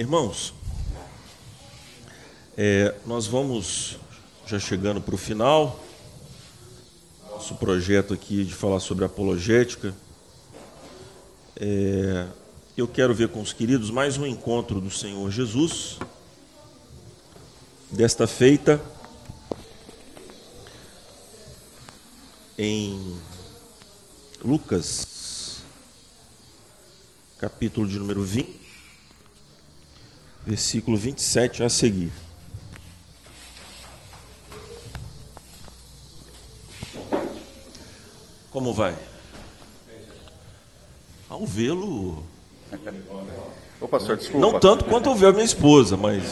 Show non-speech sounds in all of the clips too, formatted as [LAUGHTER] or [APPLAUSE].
Irmãos, é, nós vamos já chegando para o final, nosso projeto aqui de falar sobre apologética. É, eu quero ver com os queridos mais um encontro do Senhor Jesus, desta feita em Lucas, capítulo de número 20, versículo 27 a seguir. Como vai? Ao vê-lo. Ô pastor, desculpa. Não tanto quanto ao ver a minha esposa, mas.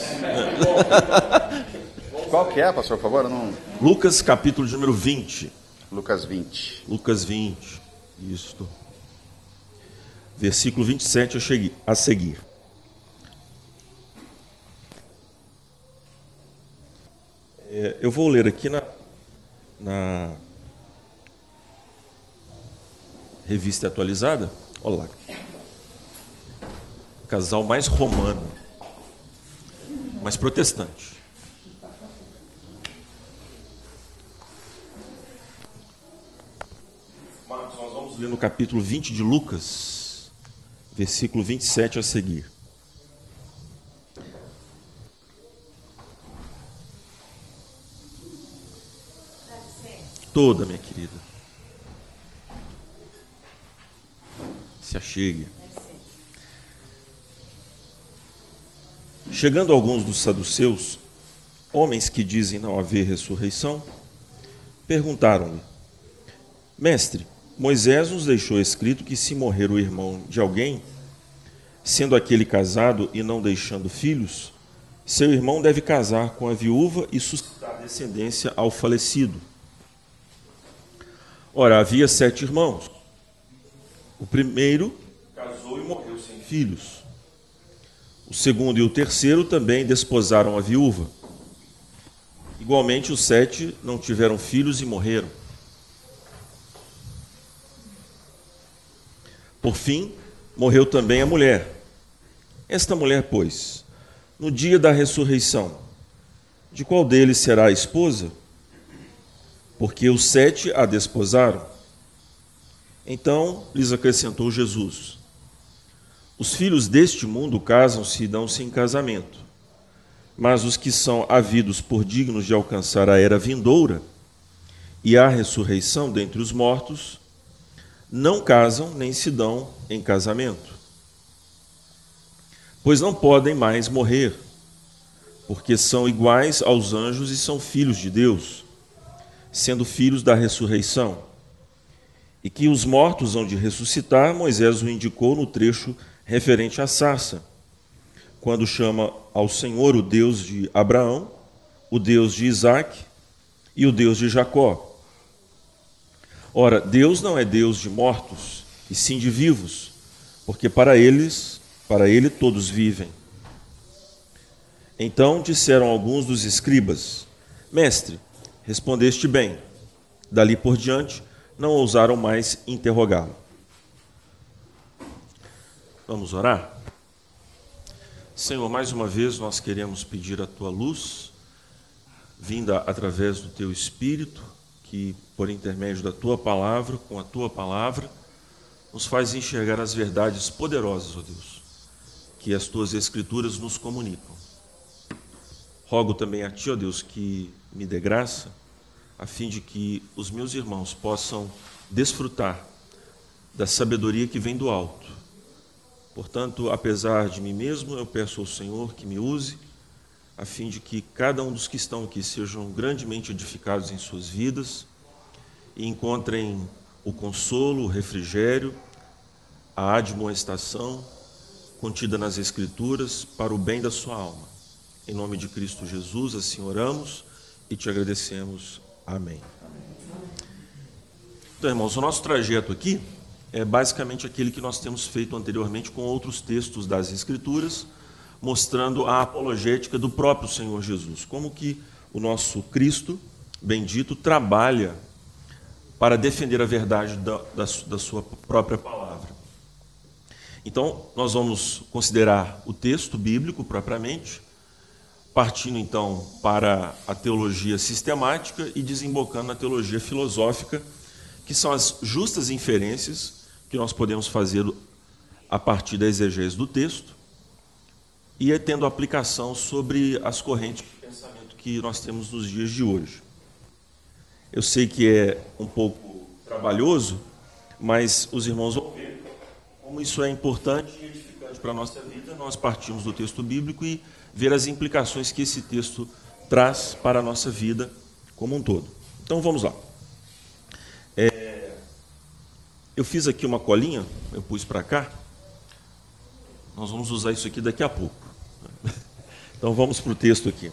Qual que é, pastor, por favor? Eu Não... Lucas, capítulo número 20. Lucas 20. Lucas 20. Isto. Versículo 27 a cheguei- a seguir. É, eu vou ler aqui na, na revista atualizada. Olha lá. Casal mais romano, mais protestante. Marcos, nós vamos ler no capítulo 20 de Lucas, versículo 27 a seguir. Toda, minha querida. Se achegue. Chegando alguns dos saduceus, homens que dizem não haver ressurreição, perguntaram-lhe: Mestre, Moisés nos deixou escrito que se morrer o irmão de alguém, sendo aquele casado e não deixando filhos, seu irmão deve casar com a viúva e suscitar descendência ao falecido. Ora, havia sete irmãos. O primeiro casou e morreu sem filhos. O segundo e o terceiro também desposaram a viúva. Igualmente, os sete não tiveram filhos e morreram. Por fim, morreu também a mulher. Esta mulher, pois, no dia da ressurreição, de qual deles será a esposa? Porque os sete a desposaram. Então lhes acrescentou Jesus: Os filhos deste mundo casam-se e dão-se em casamento, mas os que são havidos por dignos de alcançar a era vindoura e a ressurreição dentre os mortos, não casam nem se dão em casamento. Pois não podem mais morrer, porque são iguais aos anjos e são filhos de Deus, sendo filhos da ressurreição. E que os mortos hão de ressuscitar, Moisés o indicou no trecho referente à sarça, quando chama ao Senhor o Deus de Abraão, o Deus de Isaac e o Deus de Jacó. Ora, Deus não é Deus de mortos, e sim de vivos, porque para eles, para ele todos vivem. Então disseram alguns dos escribas: Mestre, respondeste bem. Dali por diante, não ousaram mais interrogá-lo. Vamos orar? Senhor, mais uma vez nós queremos pedir a tua luz, vinda através do teu Espírito, que por intermédio da tua palavra, com a tua palavra, nos faz enxergar as verdades poderosas, ó Deus, que as tuas Escrituras nos comunicam. Rogo também a ti, ó Deus, que me dê graça, a fim de que os meus irmãos possam desfrutar da sabedoria que vem do alto. Portanto, apesar de mim mesmo, eu peço ao Senhor que me use, a fim de que cada um dos que estão aqui sejam grandemente edificados em suas vidas e encontrem o consolo, o refrigério, a admoestação contida nas Escrituras para o bem da sua alma. Em nome de Cristo Jesus, assim oramos e te agradecemos. Amém. Então, irmãos, o nosso trajeto aqui é basicamente aquele que nós temos feito anteriormente com outros textos das Escrituras, mostrando a apologética do próprio Senhor Jesus, como que o nosso Cristo bendito trabalha para defender a verdade da, da, da sua própria palavra. Então, nós vamos considerar o texto bíblico propriamente, partindo então para a teologia sistemática e desembocando na teologia filosófica, que são as justas inferências que nós podemos fazer a partir da exegese do texto e é tendo aplicação sobre as correntes de pensamento que nós temos nos dias de hoje. Eu sei que é um pouco trabalhoso, mas os irmãos vão ver como isso é importante e edificante para a nossa vida. Nós partimos do texto bíblico e ver as implicações que esse texto traz para a nossa vida como um todo. Então vamos lá. É, eu fiz aqui uma colinha, eu pus para cá. Nós vamos usar isso aqui daqui a pouco. [LAUGHS] Então vamos para o texto aqui.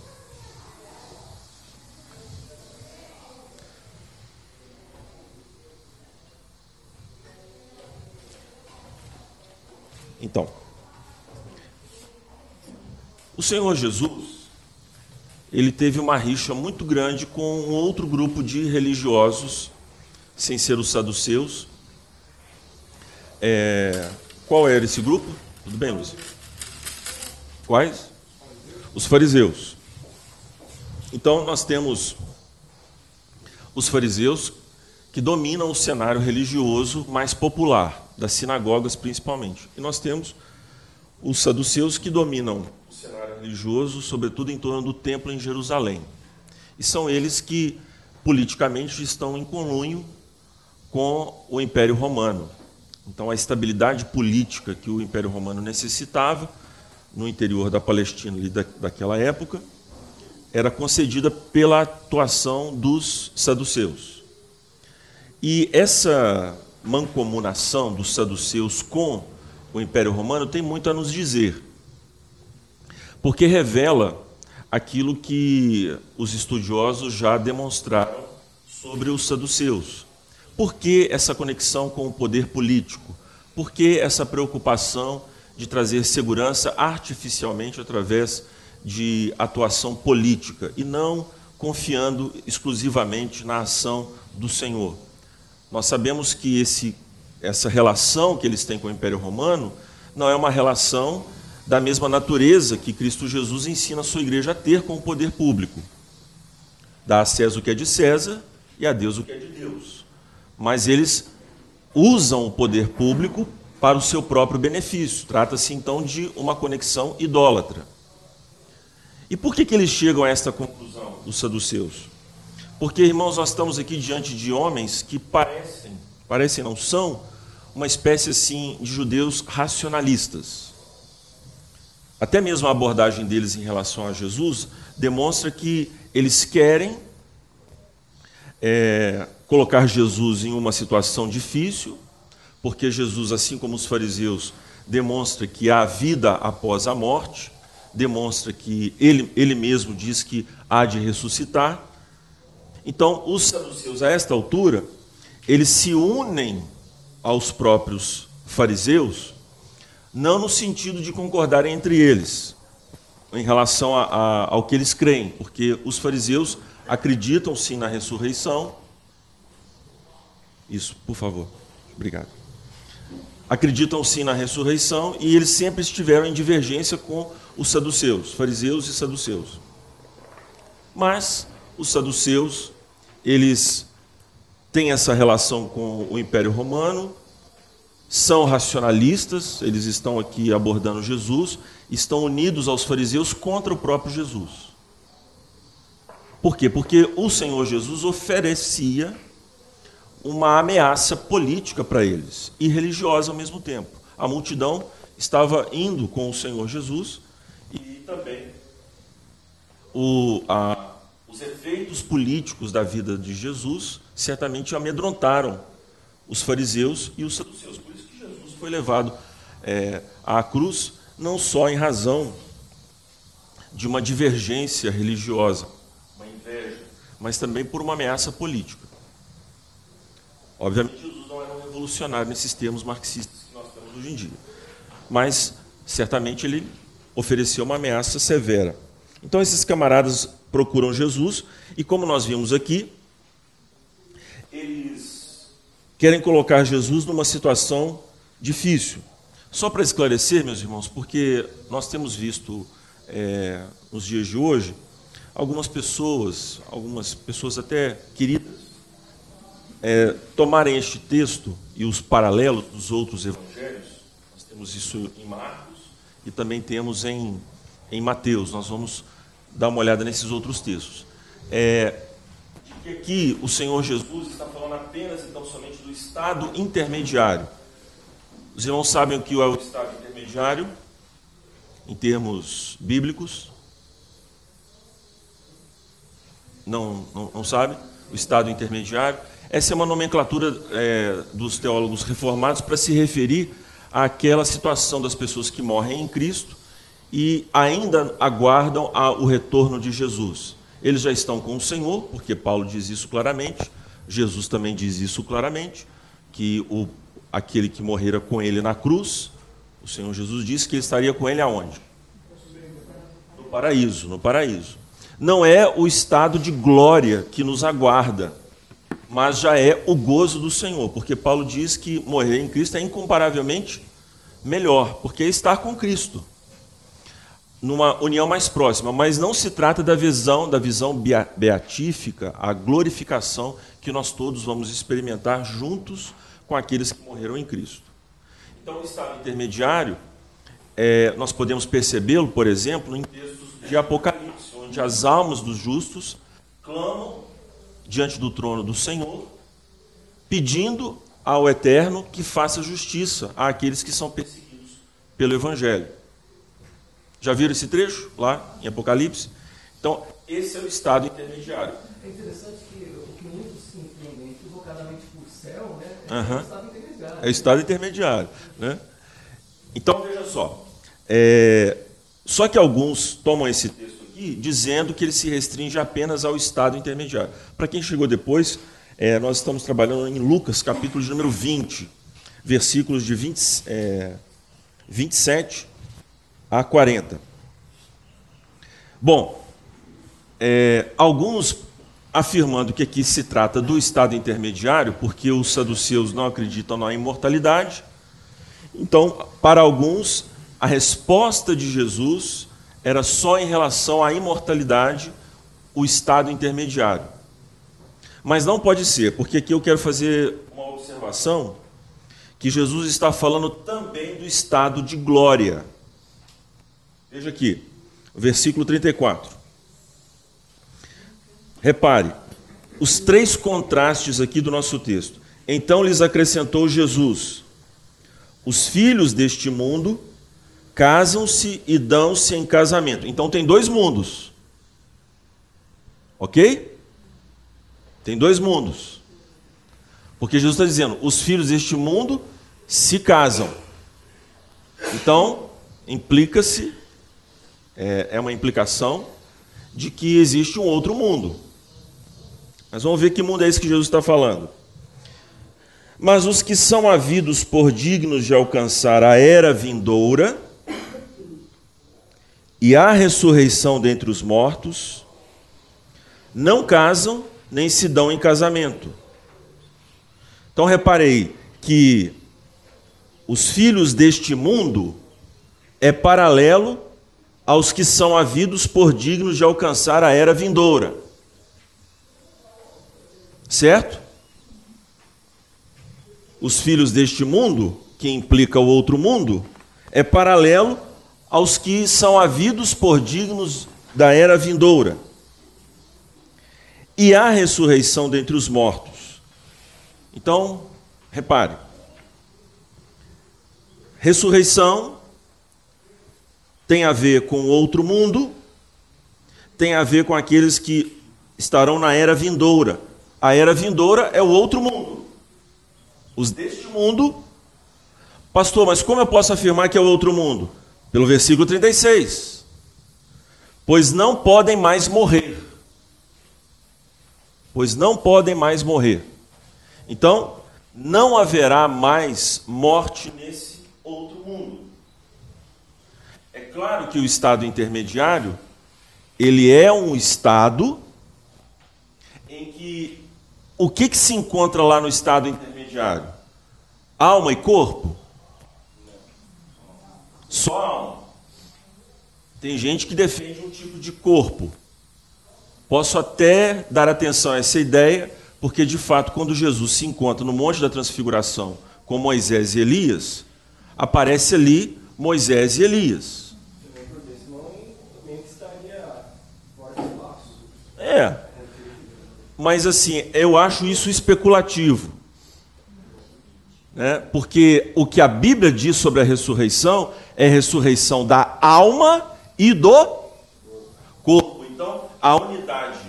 Então, o Senhor Jesus, ele teve uma rixa muito grande com um outro grupo de religiosos, sem ser os saduceus. É, qual era esse grupo? Tudo bem, Luiz? Quais? Os fariseus. Então, nós temos os fariseus que dominam o cenário religioso mais popular, das sinagogas principalmente. E nós temos os saduceus que dominam religioso, sobretudo em torno do templo em Jerusalém. E são eles que politicamente estão em conluio com o Império Romano. Então, a estabilidade política que o Império Romano necessitava no interior da Palestina ali da, daquela época, era concedida pela atuação dos saduceus. E essa mancomunação dos saduceus com o Império Romano tem muito a nos dizer, porque revela aquilo que os estudiosos já demonstraram sobre os saduceus. Por que essa conexão com o poder político? Por que essa preocupação de trazer segurança artificialmente através de atuação política e não confiando exclusivamente na ação do Senhor. Nós sabemos que esse, essa relação que eles têm com o Império Romano não é uma relação da mesma natureza que Cristo Jesus ensina a sua igreja a ter com o poder público. Dá a César o que é de César e a Deus o que é de Deus. Mas eles usam o poder público para o seu próprio benefício. Trata-se então de uma conexão idólatra. E por que, que eles chegam a esta conclusão, os saduceus? Porque, irmãos, nós estamos aqui diante de homens que parecem, parecem não são, uma espécie assim de judeus racionalistas. Até mesmo a abordagem deles em relação a Jesus demonstra que eles querem é, colocar Jesus em uma situação difícil, porque Jesus, assim como os fariseus, demonstra que há vida após a morte, demonstra que ele, ele mesmo diz que há de ressuscitar. Então, os saduceus, a esta altura, eles se unem aos próprios fariseus, não no sentido de concordarem entre eles, em relação a, a, ao que eles creem, porque os fariseus acreditam sim na ressurreição. Isso, por favor. Obrigado acreditam sim na ressurreição e eles sempre estiveram em divergência com os saduceus, fariseus e saduceus. Mas os saduceus, eles têm essa relação com o Império Romano, são racionalistas, eles estão aqui abordando Jesus, estão unidos aos fariseus contra o próprio Jesus. Por quê? Porque o Senhor Jesus oferecia uma ameaça política para eles e religiosa ao mesmo tempo. A multidão estava indo com o Senhor Jesus e também o, a, os efeitos políticos da vida de Jesus certamente amedrontaram os fariseus e os saduceus. Foi levado é, à cruz, não só em razão de uma divergência religiosa, uma inveja, mas também por uma ameaça política. Obviamente, Jesus não era um revolucionário nesses termos marxistas que nós temos hoje em dia. Mas, certamente, ele ofereceu uma ameaça severa. Então, esses camaradas procuram Jesus, e como nós vimos aqui, eles querem colocar Jesus numa situação difícil. Só para esclarecer, meus irmãos, porque nós temos visto é, nos dias de hoje algumas pessoas, algumas pessoas até queridas, é, tomarem este texto e os paralelos dos outros evangelhos. Nós temos isso em Marcos e também temos em, em Mateus. Nós vamos dar uma olhada nesses outros textos. É, que aqui o Senhor Jesus está falando apenas então somente do estado intermediário os irmãos sabem o que é o estado intermediário, em termos bíblicos? Não, não, não sabe? O estado intermediário. Essa é uma nomenclatura é, dos teólogos reformados para se referir àquela situação das pessoas que morrem em Cristo e ainda aguardam a, o retorno de Jesus. Eles já estão com o Senhor, porque Paulo diz isso claramente, Jesus também diz isso claramente, que o aquele que morrera com ele na cruz, o Senhor Jesus disse que ele estaria com ele aonde? No paraíso, no paraíso. Não é o estado de glória que nos aguarda, mas já é o gozo do Senhor, porque Paulo diz que morrer em Cristo é incomparavelmente melhor, porque é estar com Cristo numa união mais próxima, mas não se trata da visão, da visão beatífica, a glorificação que nós todos vamos experimentar juntos com aqueles que morreram em Cristo. Então, o estado intermediário, é, nós podemos percebê-lo, por exemplo, em textos de Apocalipse, onde as almas dos justos clamam diante do trono do Senhor, pedindo ao Eterno que faça justiça àqueles que são perseguidos pelo Evangelho. Já viram esse trecho lá em Apocalipse? Então, esse é o estado intermediário. É interessante que o que muitos se entendem equivocadamente por céu, né? É uhum. o estado intermediário. É o estado intermediário. Né? Então, veja só. É, só que alguns tomam esse texto aqui dizendo que ele se restringe apenas ao estado intermediário. Para quem chegou depois, é, nós estamos trabalhando em Lucas, capítulo de número 20, versículos de 20, é, 27 a 40. Bom, é, alguns afirmando que aqui se trata do estado intermediário, porque os saduceus não acreditam na imortalidade. Então, para alguns, a resposta de Jesus era só em relação à imortalidade, o estado intermediário. Mas não pode ser, porque aqui eu quero fazer uma observação que Jesus está falando também do estado de glória. Veja aqui, versículo 34. Repare, os três contrastes aqui do nosso texto. Então lhes acrescentou Jesus: Os filhos deste mundo casam-se e dão-se em casamento. Então tem dois mundos. Ok? Tem dois mundos. Porque Jesus está dizendo: os filhos deste mundo se casam. Então, implica-se, é, é uma implicação de que existe um outro mundo. Mas vamos ver que mundo é esse que Jesus está falando. Mas os que são havidos por dignos de alcançar a era vindoura e a ressurreição dentre os mortos, não casam nem se dão em casamento. Então reparei que os filhos deste mundo é paralelo aos que são havidos por dignos de alcançar a era vindoura. Certo? Os filhos deste mundo, que implica o outro mundo, é paralelo aos que são havidos por dignos da era vindoura. E a ressurreição dentre os mortos. Então, repare. Ressurreição tem a ver com o outro mundo, tem a ver com aqueles que estarão na era vindoura. A era vindoura é o outro mundo. Os deste mundo. Pastor, mas como eu posso afirmar que é o outro mundo? Pelo versículo 36. Pois não podem mais morrer. Pois não podem mais morrer. Então, não haverá mais morte nesse outro mundo. É claro que o estado intermediário, ele é um estado em que o que, que se encontra lá no estado intermediário? Alma e corpo? Só alma. Tem gente que defende um tipo de corpo. Posso até dar atenção a essa ideia, porque de fato, quando Jesus se encontra no Monte da Transfiguração com Moisés e Elias, aparece ali Moisés e Elias. É. Mas assim, eu acho isso especulativo. Né? Porque o que a Bíblia diz sobre a ressurreição é a ressurreição da alma e do corpo. Então, a unidade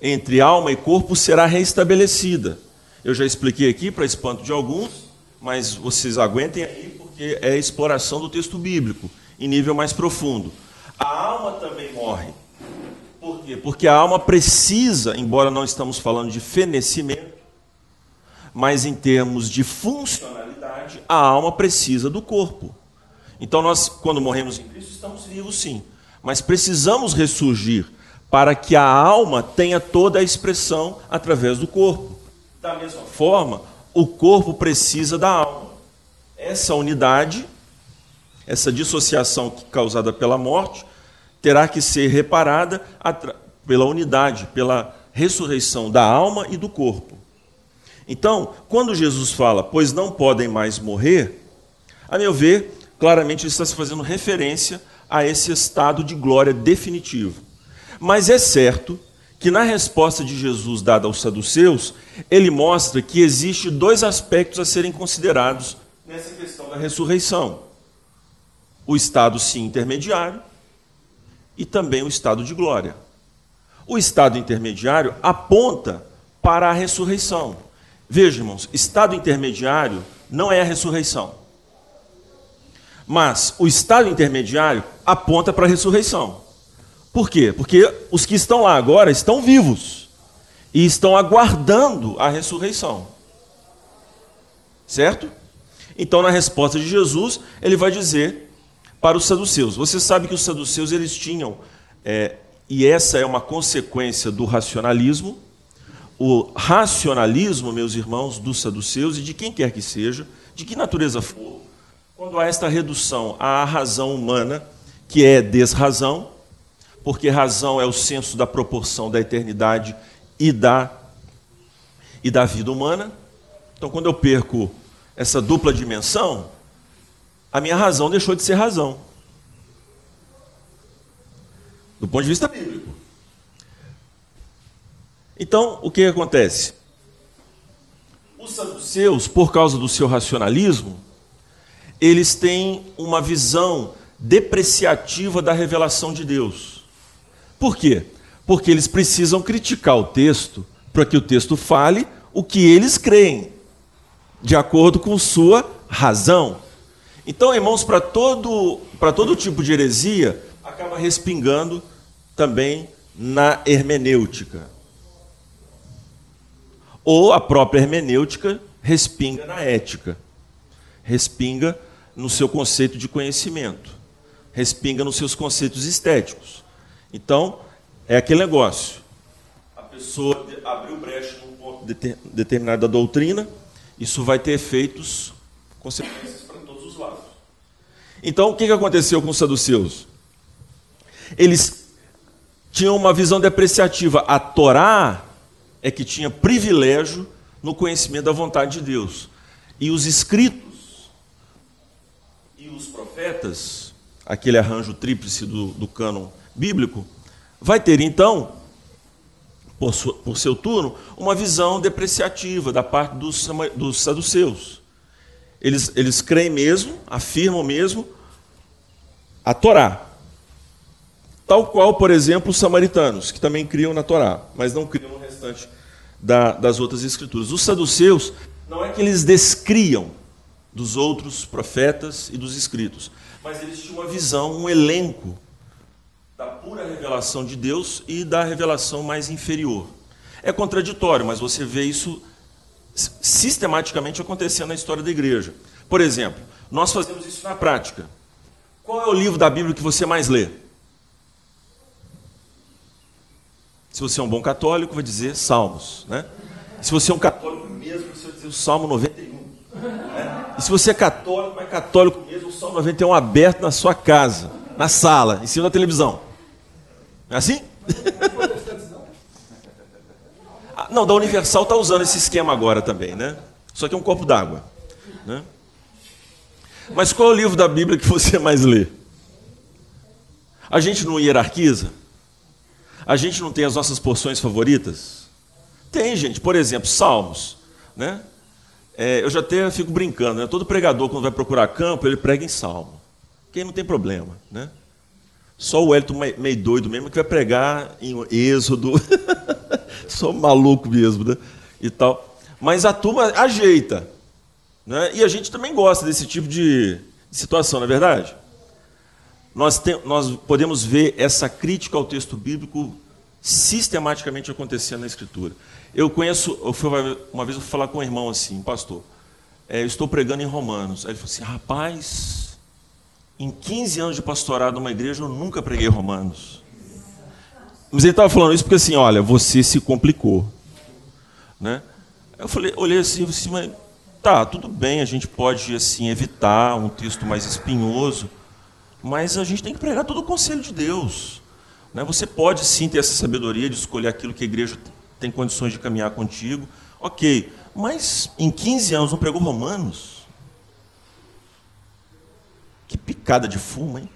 entre alma e corpo será restabelecida. Eu já expliquei aqui, para espanto de alguns, mas vocês aguentem aí, porque é exploração do texto bíblico, em nível mais profundo. A alma também morre. Por quê? Porque a alma precisa, embora não estamos falando de fenecimento, mas em termos de funcionalidade, a alma precisa do corpo. Então nós, quando morremos em Cristo, estamos vivos sim, mas precisamos ressurgir para que a alma tenha toda a expressão através do corpo. Da mesma forma, o corpo precisa da alma. Essa unidade, essa dissociação causada pela morte, terá que ser reparada pela unidade, pela ressurreição da alma e do corpo. Então, quando Jesus fala, pois não podem mais morrer, a meu ver, claramente está se fazendo referência a esse estado de glória definitivo. Mas é certo que na resposta de Jesus dada aos saduceus, ele mostra que existe dois aspectos a serem considerados nessa questão da ressurreição: o estado sim intermediário e também o estado de glória. O estado intermediário aponta para a ressurreição. Veja, irmãos, estado intermediário não é a ressurreição. Mas o estado intermediário aponta para a ressurreição. Por quê? Porque os que estão lá agora estão vivos e estão aguardando a ressurreição. Certo? Então, na resposta de Jesus, ele vai dizer para os saduceus: Você sabe que os saduceus eles tinham, é, e essa é uma consequência do racionalismo. O racionalismo, meus irmãos, dos saduceus e de quem quer que seja, de que natureza for, quando há esta redução à razão humana, que é desrazão, porque razão é o senso da proporção da eternidade e da, e da vida humana. Então, quando eu perco essa dupla dimensão, a minha razão deixou de ser razão. Do ponto de vista bíblico. Então, o que acontece? Os saduceus, por causa do seu racionalismo, eles têm uma visão depreciativa da revelação de Deus. Por quê? Porque eles precisam criticar o texto para que o texto fale o que eles creem, de acordo com sua razão. Então, irmãos, para todo, para todo tipo de heresia, acaba respingando também na hermenêutica. Ou a própria hermenêutica respinga na ética, respinga no seu conceito de conhecimento, respinga nos seus conceitos estéticos. Então, é aquele negócio. A pessoa abriu brecha num ponto determinado da doutrina, isso vai ter efeitos, consequências para todos os lados. Então, o que aconteceu com os saduceus? Eles tinham uma visão depreciativa. A Torá é que tinha privilégio no conhecimento da vontade de Deus. E os escritos e os profetas, aquele arranjo tríplice do, do cânon bíblico, vai ter então, por, sua, por seu turno, uma visão depreciativa da parte dos, dos saduceus. Eles, eles creem mesmo, afirmam mesmo a Torá. Tal qual, por exemplo, os samaritanos, que também criam na Torá, mas não criam no restante da, das outras escrituras. Os saduceus, não é que eles descriam dos outros profetas e dos escritos, mas eles tinham uma visão, um elenco da pura revelação de Deus e da revelação mais inferior. É contraditório, mas você vê isso sistematicamente acontecendo na história da igreja. Por exemplo, nós fazemos isso na prática. Qual é o livro da Bíblia que você mais lê? Se você é um bom católico, vai dizer Salmos. Né? Se você é um católico mesmo, você vai dizer o Salmo 91. Né? E se você é católico, é católico mesmo, o Salmo 91 aberto na sua casa, na sala, em cima da televisão. É assim? [LAUGHS] Não, da Universal está usando esse esquema agora também, né? Só que é um copo d'água. Né? Mas qual é o livro da Bíblia que você mais lê? A gente não hierarquiza? A gente não tem as nossas porções favoritas? Tem, gente. Por exemplo, Salmos. Né? É, eu já até fico brincando. Né? Todo pregador, quando vai procurar campo, ele prega em Salmo. Quem não tem problema. Né? Só o Elton meio doido mesmo que vai pregar em Êxodo. [LAUGHS] Sou maluco mesmo, né? E tal. Mas a turma ajeita. Né? E a gente também gosta desse tipo de situação, não é verdade? Nós, tem, nós podemos ver essa crítica ao texto bíblico sistematicamente acontecendo na Escritura. Eu conheço, eu fui, uma vez eu fui falar com um irmão assim, pastor, é, eu estou pregando em Romanos. Aí ele falou assim, rapaz, em 15 anos de pastorado numa igreja, eu nunca preguei Romanos. Mas ele estava falando isso porque assim, olha, você se complicou. Né? Eu falei, olhei assim, assim, mas tá, tudo bem, a gente pode assim evitar um texto mais espinhoso, mas a gente tem que pregar todo o conselho de Deus. Né? Você pode sim ter essa sabedoria de escolher aquilo que a igreja tem condições de caminhar contigo, ok, mas em 15 anos não pregou Romanos? Picada de fumo, hein?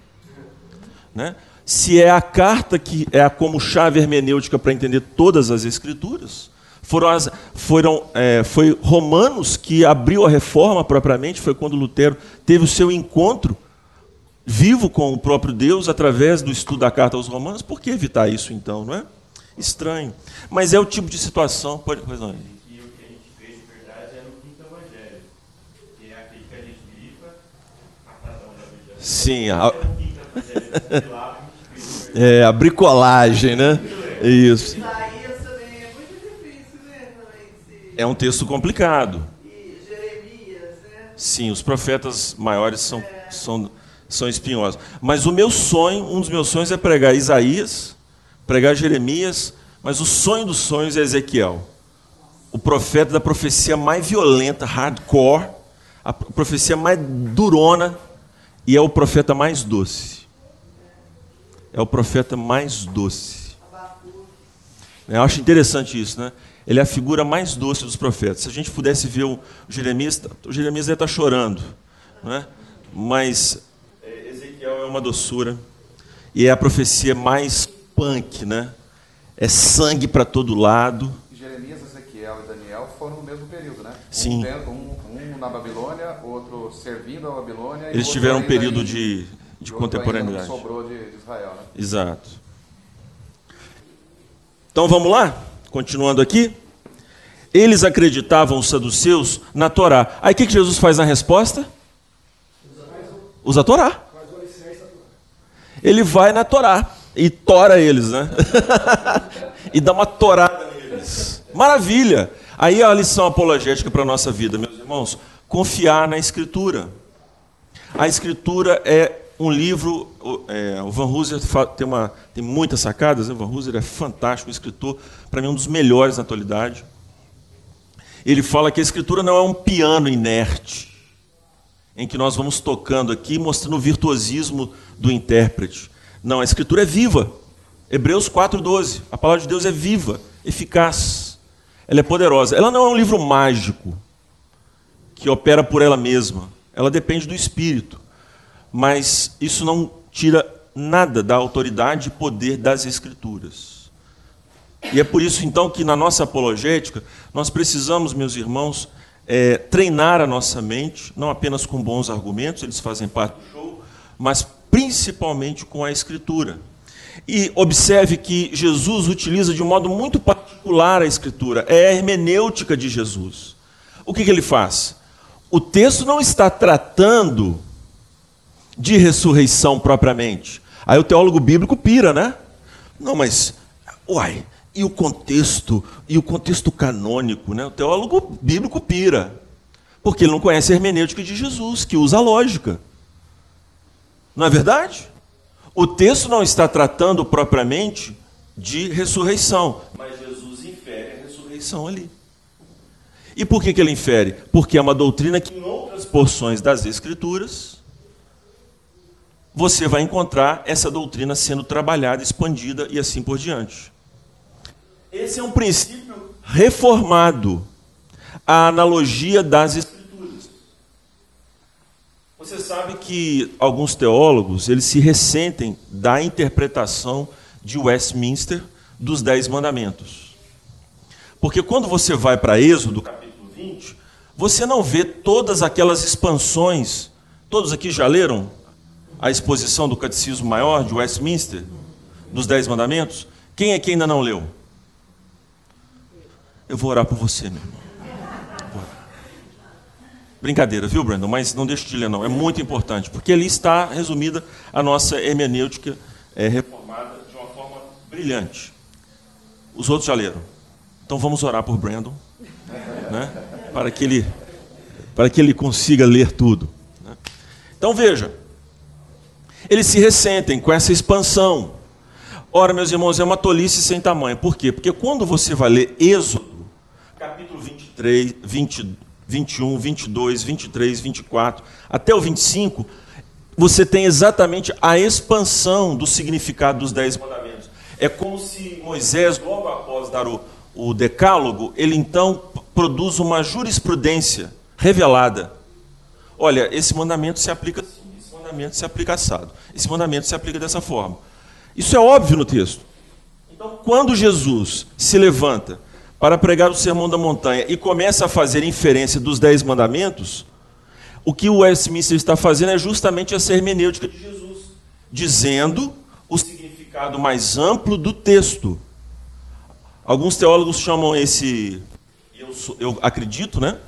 Né? Se é a carta que é como chave hermenêutica para entender todas as escrituras, foram, as, foram é, foi Romanos que abriu a reforma propriamente, foi quando Lutero teve o seu encontro vivo com o próprio Deus através do estudo da carta aos Romanos. Por que evitar isso então, não é? Estranho. Mas é o tipo de situação. Pode, pois não. Sim, a... [LAUGHS] é, a bricolagem, né? Isso. É um texto complicado. Sim, os profetas maiores são, são, são espinhosos. Mas o meu sonho, um dos meus sonhos é pregar Isaías, pregar Jeremias, mas o sonho dos sonhos é Ezequiel. O profeta da profecia mais violenta, hardcore, a profecia mais durona e é o profeta mais doce. É o profeta mais doce. Eu acho interessante isso, né? Ele é a figura mais doce dos profetas. Se a gente pudesse ver o Jeremias, o Jeremias deve estar chorando, né? Mas Ezequiel é uma doçura e é a profecia mais punk, né? É sangue para todo lado. Jeremias, Ezequiel e Daniel foram no mesmo período, né? Sim. Um, um na Babilônia, servindo a Babilônia. Eles tiveram um período de, de contemporaneidade. sobrou de, de Israel, né? Exato. Então vamos lá? Continuando aqui. Eles acreditavam, os saduceus, na Torá. Aí o que, que Jesus faz na resposta? Usa a Torá. Ele vai na Torá e tora eles, né? [LAUGHS] e dá uma torada neles. Maravilha! Aí é a lição apologética para a nossa vida, meus irmãos confiar na Escritura. A Escritura é um livro. É, o Van Hooser tem, uma, tem muitas sacadas. Né? O Van Hooser é fantástico, escritor, para mim, um dos melhores na atualidade. Ele fala que a Escritura não é um piano inerte, em que nós vamos tocando aqui, mostrando o virtuosismo do intérprete. Não, a Escritura é viva. Hebreus 4,12. A palavra de Deus é viva, eficaz. Ela é poderosa. Ela não é um livro mágico que opera por ela mesma. Ela depende do Espírito. Mas isso não tira nada da autoridade e poder das Escrituras. E é por isso, então, que na nossa apologética, nós precisamos, meus irmãos, é, treinar a nossa mente, não apenas com bons argumentos, eles fazem parte do show, mas principalmente com a Escritura. E observe que Jesus utiliza de um modo muito particular a Escritura, é a hermenêutica de Jesus. O que, que ele faz? O texto não está tratando de ressurreição propriamente. Aí o teólogo bíblico pira, né? Não, mas, uai, e o contexto, e o contexto canônico, né? O teólogo bíblico pira. Porque ele não conhece a hermenêutica de Jesus, que usa a lógica. Não é verdade? O texto não está tratando propriamente de ressurreição, mas Jesus infere a ressurreição ali. E por que, que ele infere? Porque é uma doutrina que, em outras porções das Escrituras, você vai encontrar essa doutrina sendo trabalhada, expandida e assim por diante. Esse é um princípio reformado, a analogia das Escrituras. Você sabe que alguns teólogos eles se ressentem da interpretação de Westminster dos Dez Mandamentos. Porque quando você vai para Êxodo, capítulo 20, você não vê todas aquelas expansões. Todos aqui já leram a exposição do Catecismo Maior de Westminster, dos Dez Mandamentos? Quem é que ainda não leu? Eu vou orar por você, meu irmão. Brincadeira, viu, Brandon? Mas não deixe de ler, não. É muito importante, porque ali está resumida a nossa hermenêutica é, reformada de uma forma brilhante. Os outros já leram. Então vamos orar por Brandon, né? Para, que ele, para que ele consiga ler tudo. Né? Então veja, eles se ressentem com essa expansão. Ora, meus irmãos, é uma tolice sem tamanho. Por quê? Porque quando você vai ler Êxodo, capítulo 23, 20, 21, 22, 23, 24, até o 25, você tem exatamente a expansão do significado dos Dez Mandamentos. É como se Moisés, logo após dar o, o decálogo, ele então produz uma jurisprudência revelada. Olha, esse mandamento se aplica assim, esse mandamento se aplica assado, esse mandamento se aplica dessa forma. Isso é óbvio no texto. Então, quando Jesus se levanta para pregar o sermão da montanha e começa a fazer inferência dos dez mandamentos, o que o Westminster está fazendo é justamente essa hermenêutica de Jesus, dizendo o significado mais amplo do texto. Alguns teólogos chamam esse, eu, acredito, né?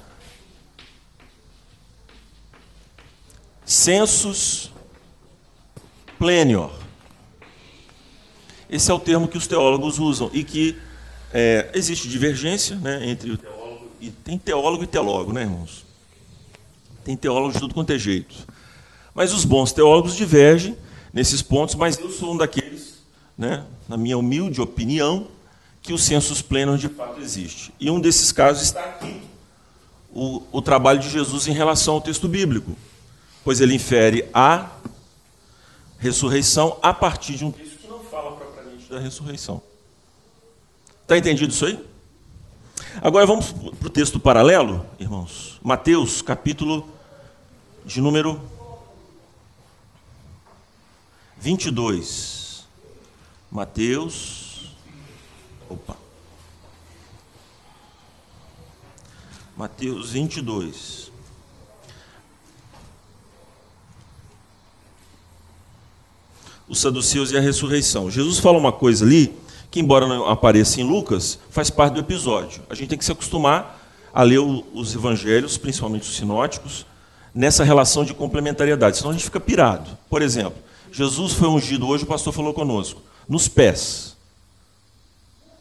Census plenior. Esse é o termo que os teólogos usam e que é, existe divergência né, entre o teólogo e tem teólogo e teólogo, né, irmãos? Tem teólogos de tudo quanto é jeito. Mas os bons teólogos divergem nesses pontos, mas eu sou um daqueles, né, na minha humilde opinião, que o census pleno de fato existe. E um desses casos está aqui. O, o trabalho de Jesus em relação ao texto bíblico. Pois ele infere a ressurreição a partir de um texto que não fala propriamente da ressurreição. Está entendido isso aí? Agora vamos para o texto paralelo, irmãos. Mateus, capítulo de número 22. Mateus Opa. Mateus 22. Os saduceus e a ressurreição. Jesus fala uma coisa ali que, embora não apareça em Lucas, faz parte do episódio. A gente tem que se acostumar a ler os evangelhos, principalmente os sinóticos, nessa relação de complementariedade, senão a gente fica pirado. Por exemplo, Jesus foi ungido hoje, o pastor falou conosco, nos pés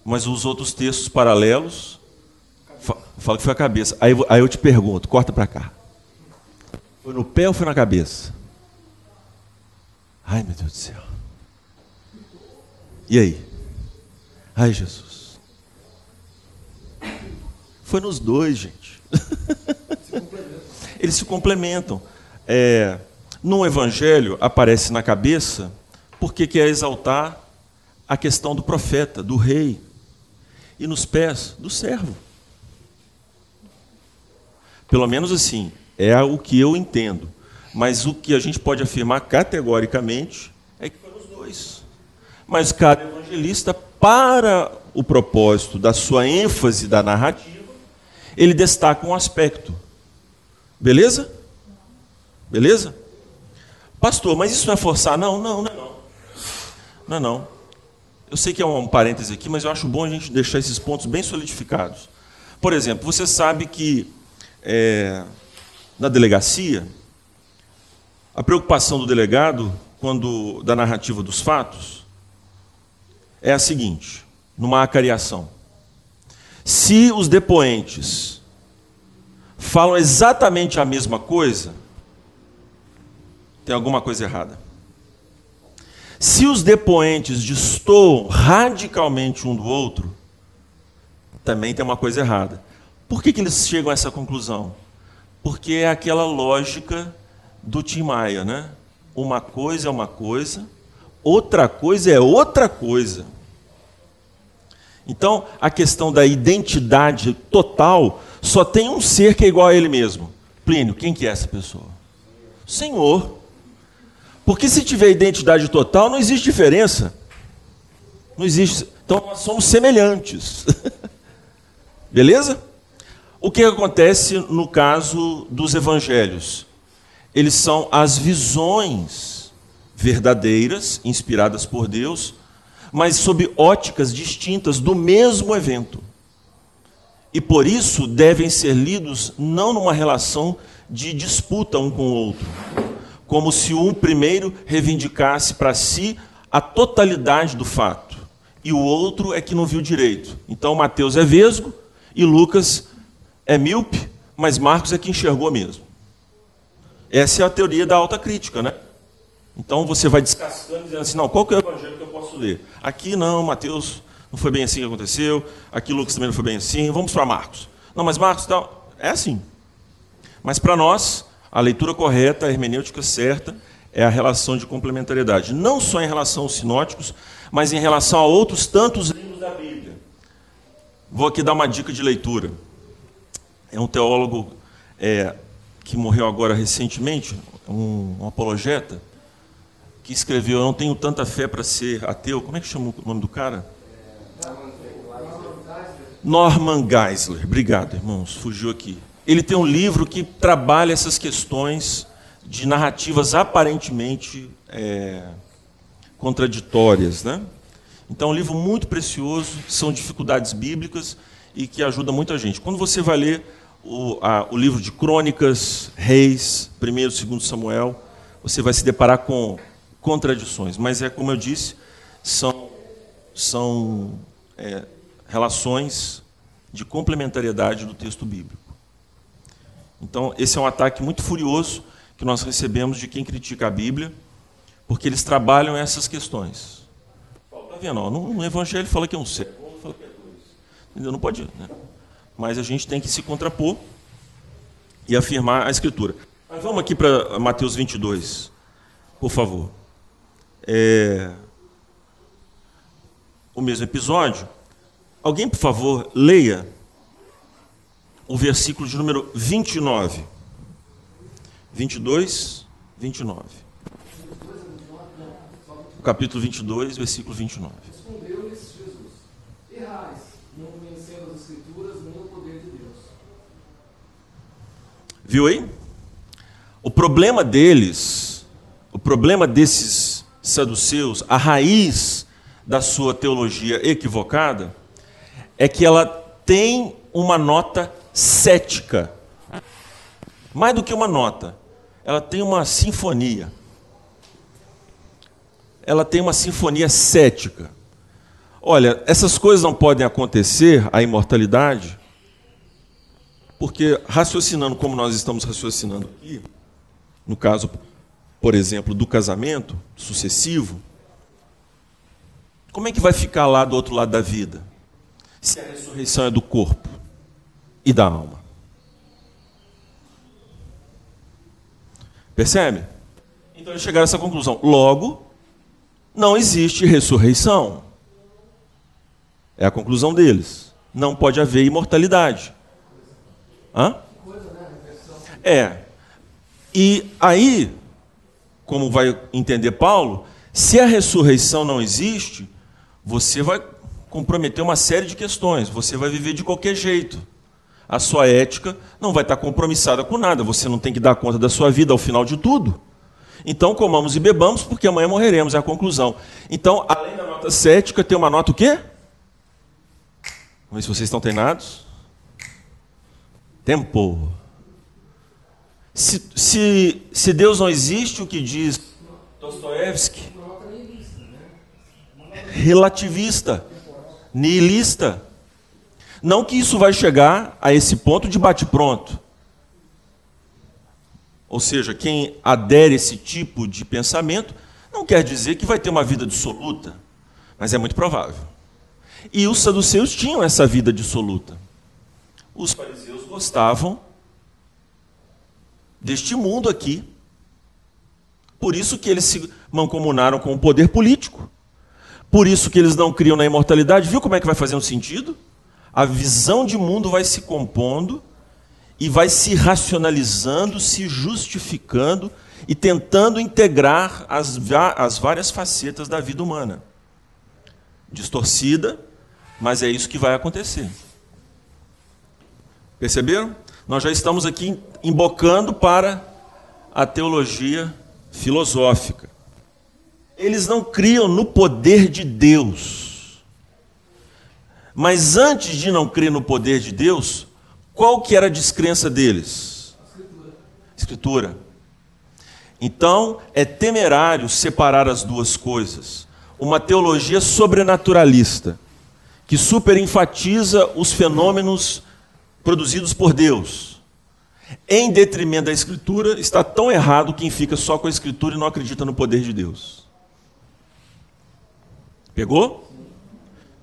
mas os outros textos paralelos falam que foi a cabeça. Aí, aí eu te pergunto, corta para cá. Foi no pé ou foi na cabeça? Ai, meu Deus do céu. E aí? Ai, Jesus. Foi nos dois, gente. [LAUGHS] Eles se complementam. É, no Evangelho aparece na cabeça porque quer exaltar a questão do profeta, do rei e nos pés do servo. Pelo menos assim, é o que eu entendo. Mas o que a gente pode afirmar categoricamente é que foram os dois. Mas cada evangelista, para o propósito da sua ênfase da narrativa, ele destaca um aspecto. Beleza? Beleza? Pastor, mas isso é forçar? Não, não, não é não. Não é não. Eu sei que é um parêntese aqui, mas eu acho bom a gente deixar esses pontos bem solidificados. Por exemplo, você sabe que é, na delegacia, a preocupação do delegado, quando da narrativa dos fatos, é a seguinte: numa acariação. Se os depoentes falam exatamente a mesma coisa, tem alguma coisa errada. Se os depoentes destoam radicalmente um do outro, também tem uma coisa errada. Por que, que eles chegam a essa conclusão? Porque é aquela lógica do Tim Maia, né? Uma coisa é uma coisa, outra coisa é outra coisa. Então, a questão da identidade total só tem um ser que é igual a ele mesmo. Plínio, quem que é essa pessoa? Senhor. Porque se tiver identidade total, não existe diferença. Não existe. Então nós somos semelhantes. [LAUGHS] Beleza? O que acontece no caso dos evangelhos? Eles são as visões verdadeiras, inspiradas por Deus, mas sob óticas distintas do mesmo evento. E por isso devem ser lidos não numa relação de disputa um com o outro, como se um primeiro reivindicasse para si a totalidade do fato e o outro é que não viu direito. Então Mateus é vesgo e Lucas é míope, mas Marcos é que enxergou mesmo. Essa é a teoria da alta crítica, né? Então você vai descascando dizendo assim, não, qual que é o evangelho que eu posso ler? Aqui não, Mateus não foi bem assim que aconteceu, aqui Lucas também não foi bem assim, vamos para Marcos. Não, mas Marcos não, é assim. Mas para nós, a leitura correta, a hermenêutica certa, é a relação de complementariedade. Não só em relação aos sinóticos, mas em relação a outros tantos livros da Bíblia. Vou aqui dar uma dica de leitura. É um teólogo é, que morreu agora recentemente, um, um, apologeta, que escreveu Eu não tenho tanta fé para ser ateu. Como é que chama o nome do cara? Norman Geisler. Obrigado, irmãos. Fugiu aqui. Ele tem um livro que trabalha essas questões de narrativas aparentemente é, contraditórias. Né? Então, é um livro muito precioso, são dificuldades bíblicas e que ajuda muita gente. Quando você vai ler o, a, o livro de Crônicas, Reis, 1 e 2 Samuel, você vai se deparar com contradições. Mas é como eu disse, são, são é, relações de complementariedade do texto bíblico. Então, esse é um ataque muito furioso que nós recebemos de quem critica a Bíblia, porque eles trabalham essas questões. Está vendo? Ó, no, Evangelho fala que é um cego, fala que é dois. Não pode. Né? Mas a gente tem que se contrapor e afirmar a Escritura. Mas vamos aqui para Mateus 22, por favor. É... O mesmo episódio. Alguém, por favor, leia o versículo de número 29. 22, 29. O capítulo 22, versículo 29. Respondeu-lhes Jesus: Errais, não conhecendo as Escrituras nem o poder de Deus. Viu aí? O problema deles, o problema desses saduceus, a raiz da sua teologia equivocada, é que ela tem uma nota cética. Mais do que uma nota, ela tem uma sinfonia. Ela tem uma sinfonia cética. Olha, essas coisas não podem acontecer, a imortalidade, porque raciocinando como nós estamos raciocinando aqui, no caso, por exemplo, do casamento sucessivo, como é que vai ficar lá do outro lado da vida? Se a ressurreição é do corpo e da alma. Percebe? Então eles chegaram a essa conclusão. Logo, não existe ressurreição. É a conclusão deles. Não pode haver imortalidade. Hã? É. E aí, como vai entender Paulo, se a ressurreição não existe, você vai comprometer uma série de questões. Você vai viver de qualquer jeito a sua ética não vai estar compromissada com nada. Você não tem que dar conta da sua vida ao final de tudo. Então comamos e bebamos, porque amanhã morreremos, é a conclusão. Então, além da nota cética, tem uma nota o quê? Vamos ver se vocês estão treinados. Tempo. Se, se, se Deus não existe, o que diz Dostoevsky? Relativista, nihilista. Não que isso vai chegar a esse ponto de bate-pronto. Ou seja, quem adere a esse tipo de pensamento não quer dizer que vai ter uma vida dissoluta, mas é muito provável. E os saduceus tinham essa vida dissoluta. Os fariseus gostavam deste mundo aqui. Por isso que eles se mancomunaram com o poder político. Por isso que eles não criam na imortalidade. Viu como é que vai fazer um sentido? A visão de mundo vai se compondo e vai se racionalizando, se justificando e tentando integrar as, as várias facetas da vida humana. Distorcida, mas é isso que vai acontecer. Perceberam? Nós já estamos aqui embocando para a teologia filosófica. Eles não criam no poder de Deus. Mas antes de não crer no poder de Deus, qual que era a descrença deles? Escritura. Escritura. Então, é temerário separar as duas coisas. Uma teologia sobrenaturalista, que superenfatiza os fenômenos produzidos por Deus, em detrimento da Escritura, está tão errado quem fica só com a Escritura e não acredita no poder de Deus. Pegou?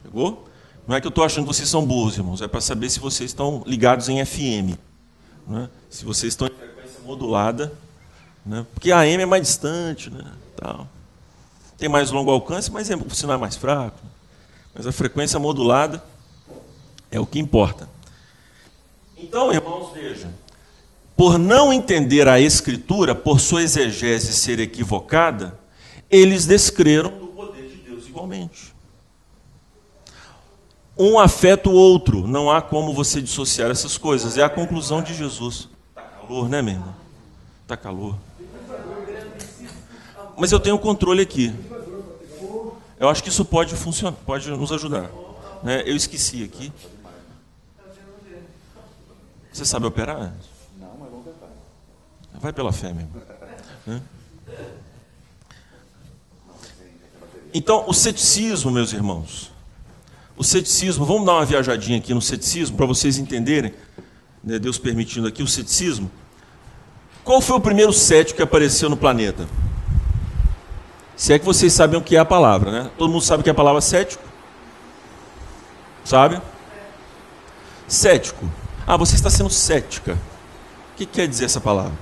Pegou? Não é que eu estou achando que vocês são burros, irmãos, é para saber se vocês estão ligados em FM. Né? Se vocês estão em frequência modulada, né? porque a AM é mais distante, né? Tal. tem mais longo alcance, mas é, o sinal é mais fraco. Mas a frequência modulada é o que importa. Então, irmãos, vejam, por não entender a Escritura, por sua exegese ser equivocada, eles descreram do poder de Deus igualmente. Um afeta o outro, não há como você dissociar essas coisas. É a conclusão de Jesus. Está calor, né, meu irmão? Está calor. Mas eu tenho controle aqui. Eu acho que isso pode funcionar, pode nos ajudar. Né? Eu esqueci aqui. Você sabe operar? Não, mas vamos tentar. Vai pela fé mesmo. Né? Então, o ceticismo, meus irmãos, o ceticismo, vamos dar uma viajadinha aqui no ceticismo para vocês entenderem, né, Deus permitindo aqui o ceticismo. Qual foi o primeiro cético que apareceu no planeta? Se é que vocês sabem o que é a palavra, né? Todo mundo sabe o que é a palavra cético? Sabe? Cético ah, você está sendo cética. O que quer dizer essa palavra?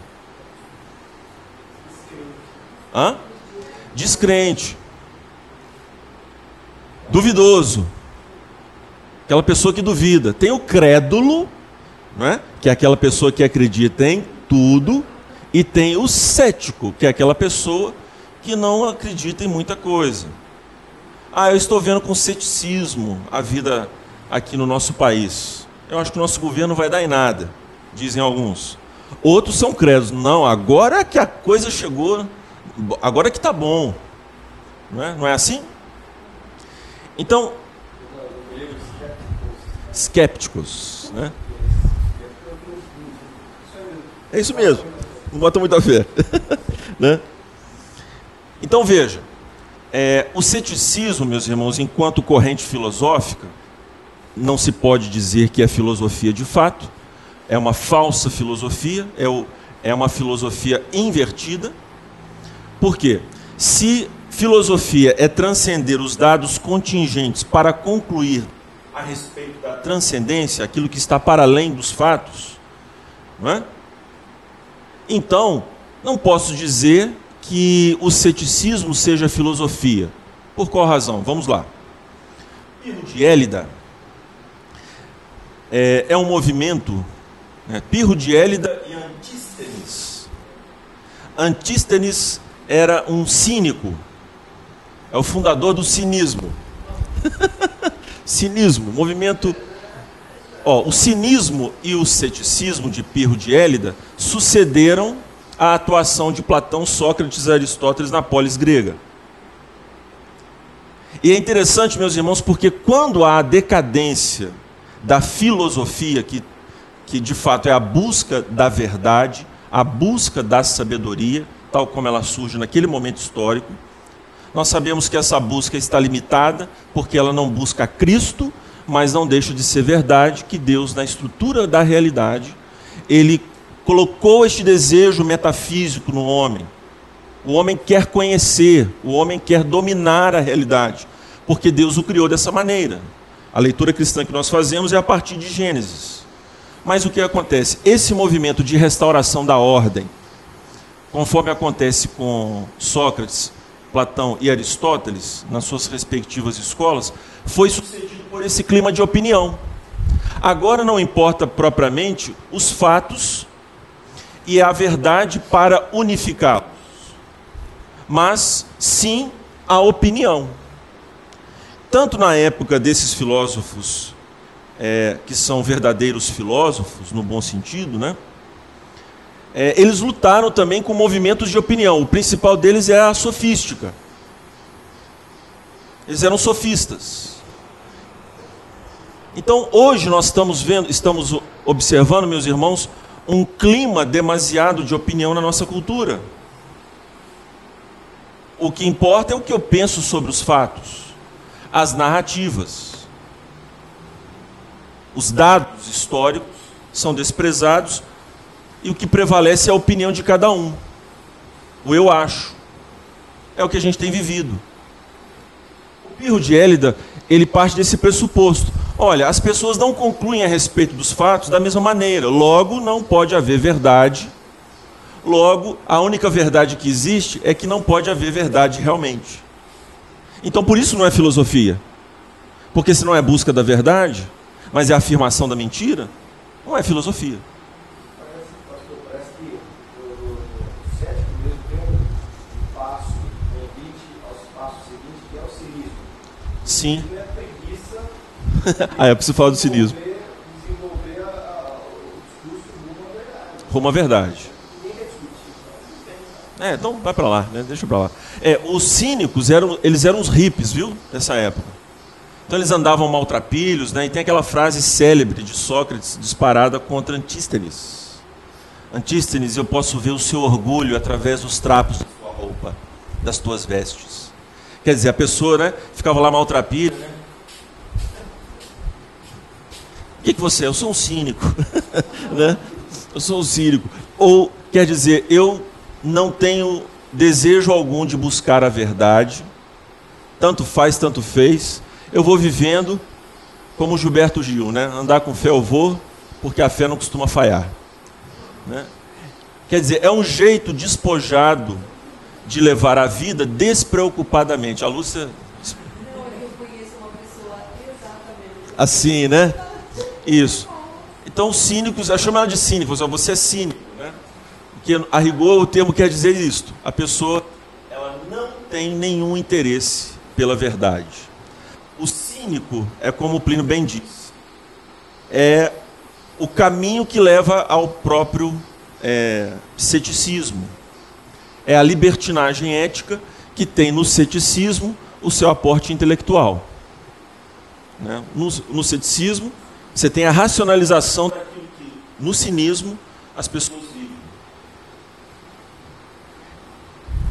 Hã? Descrente. Duvidoso. Aquela pessoa que duvida. Tem o crédulo, não é? que é aquela pessoa que acredita em tudo, e tem o cético, que é aquela pessoa que não acredita em muita coisa. Ah, eu estou vendo com ceticismo a vida aqui no nosso país eu acho que o nosso governo vai dar em nada, dizem alguns. Outros são credos. Não, agora que a coisa chegou, agora que está bom. Não é? não é assim? Então, escépticos. Né? É isso mesmo. Não bota muita fé. [LAUGHS] né? Então veja, é, o ceticismo, meus irmãos, enquanto corrente filosófica, não se pode dizer que é filosofia de fato, é uma falsa filosofia, é, o, é uma filosofia invertida. Por quê? Se filosofia é transcender os dados contingentes para concluir a respeito da transcendência, aquilo que está para além dos fatos, não é? então não posso dizer que o ceticismo seja filosofia. Por qual razão? Vamos lá. Pirro de Élida é, é um movimento, né, Pirro de Élida e Antístenes. Antístenes era um cínico, é o fundador do cinismo. [LAUGHS] cinismo, movimento. Ó, o cinismo e o ceticismo de Pirro de Élida sucederam a atuação de Platão, Sócrates e Aristóteles na polis grega. E é interessante, meus irmãos, porque quando há a decadência da filosofia, que, que de fato é a busca da verdade, a busca da sabedoria, tal como ela surge naquele momento histórico. Nós sabemos que essa busca está limitada, porque ela não busca Cristo, mas não deixa de ser verdade que Deus, na estrutura da realidade, ele colocou este desejo metafísico no homem. O homem quer conhecer, o homem quer dominar a realidade, porque Deus o criou dessa maneira. A leitura cristã que nós fazemos é a partir de Gênesis. Mas o que acontece? Esse movimento de restauração da ordem, conforme acontece com Sócrates, Platão e Aristóteles, nas suas respectivas escolas, foi sucedido por esse clima de opinião. Agora não importa propriamente os fatos e a verdade para unificá-los, mas sim a opinião. Tanto na época desses filósofos é, que são verdadeiros filósofos, no bom sentido, né? É, eles lutaram também com movimentos de opinião. O principal deles é a sofística. Eles eram sofistas. Então, hoje nós estamos vendo, estamos observando, meus irmãos, um clima demasiado de opinião na nossa cultura. O que importa é o que eu penso sobre os fatos, as narrativas. Os dados históricos são desprezados e o que prevalece é a opinião de cada um. O eu acho. É o que a gente tem vivido. O Pirro de Élida, ele parte desse pressuposto. Olha, as pessoas não concluem a respeito dos fatos da mesma maneira. Logo, não pode haver verdade. Logo, a única verdade que existe é que não pode haver verdade realmente. Então, por isso não é filosofia. Porque se não é busca da verdade, mas é afirmação da mentira, não é filosofia. Parece, pastor, parece que o, o, o cético mesmo tem um passo, um convite ao passo seguinte, que é o cinismo. Sim. [LAUGHS] Ah, eu preciso falar do cinismo. rumo à verdade. É, então vai para lá, né? deixa para lá. É, os cínicos eram, eles eram os hippies, viu? Nessa época. Então eles andavam maltrapilhos, né? E tem aquela frase célebre de Sócrates disparada contra Antístenes. Antístenes, eu posso ver o seu orgulho através dos trapos da tua roupa, das tuas vestes. Quer dizer, a pessoa, né, ficava lá maltrapilho, né? O que, que você é? Eu sou um cínico, [LAUGHS] né? Eu sou um cínico. Ou quer dizer, eu não tenho desejo algum de buscar a verdade. Tanto faz, tanto fez eu vou vivendo como Gilberto Gil, né? Andar com fé eu vou, porque a fé não costuma falhar. Né? Quer dizer, é um jeito despojado de levar a vida despreocupadamente. A Lúcia. Assim, né? Isso. Então, os cínicos, eu chamo ela de cínico, você é cínico, né? Porque, a rigor, o termo quer dizer isto: a pessoa ela não tem nenhum interesse pela verdade. O cínico é como o Plínio bem diz, é o caminho que leva ao próprio é, ceticismo. É a libertinagem ética que tem no ceticismo o seu aporte intelectual. Né? No, no ceticismo, você tem a racionalização daquilo que, no cinismo, as pessoas vivem.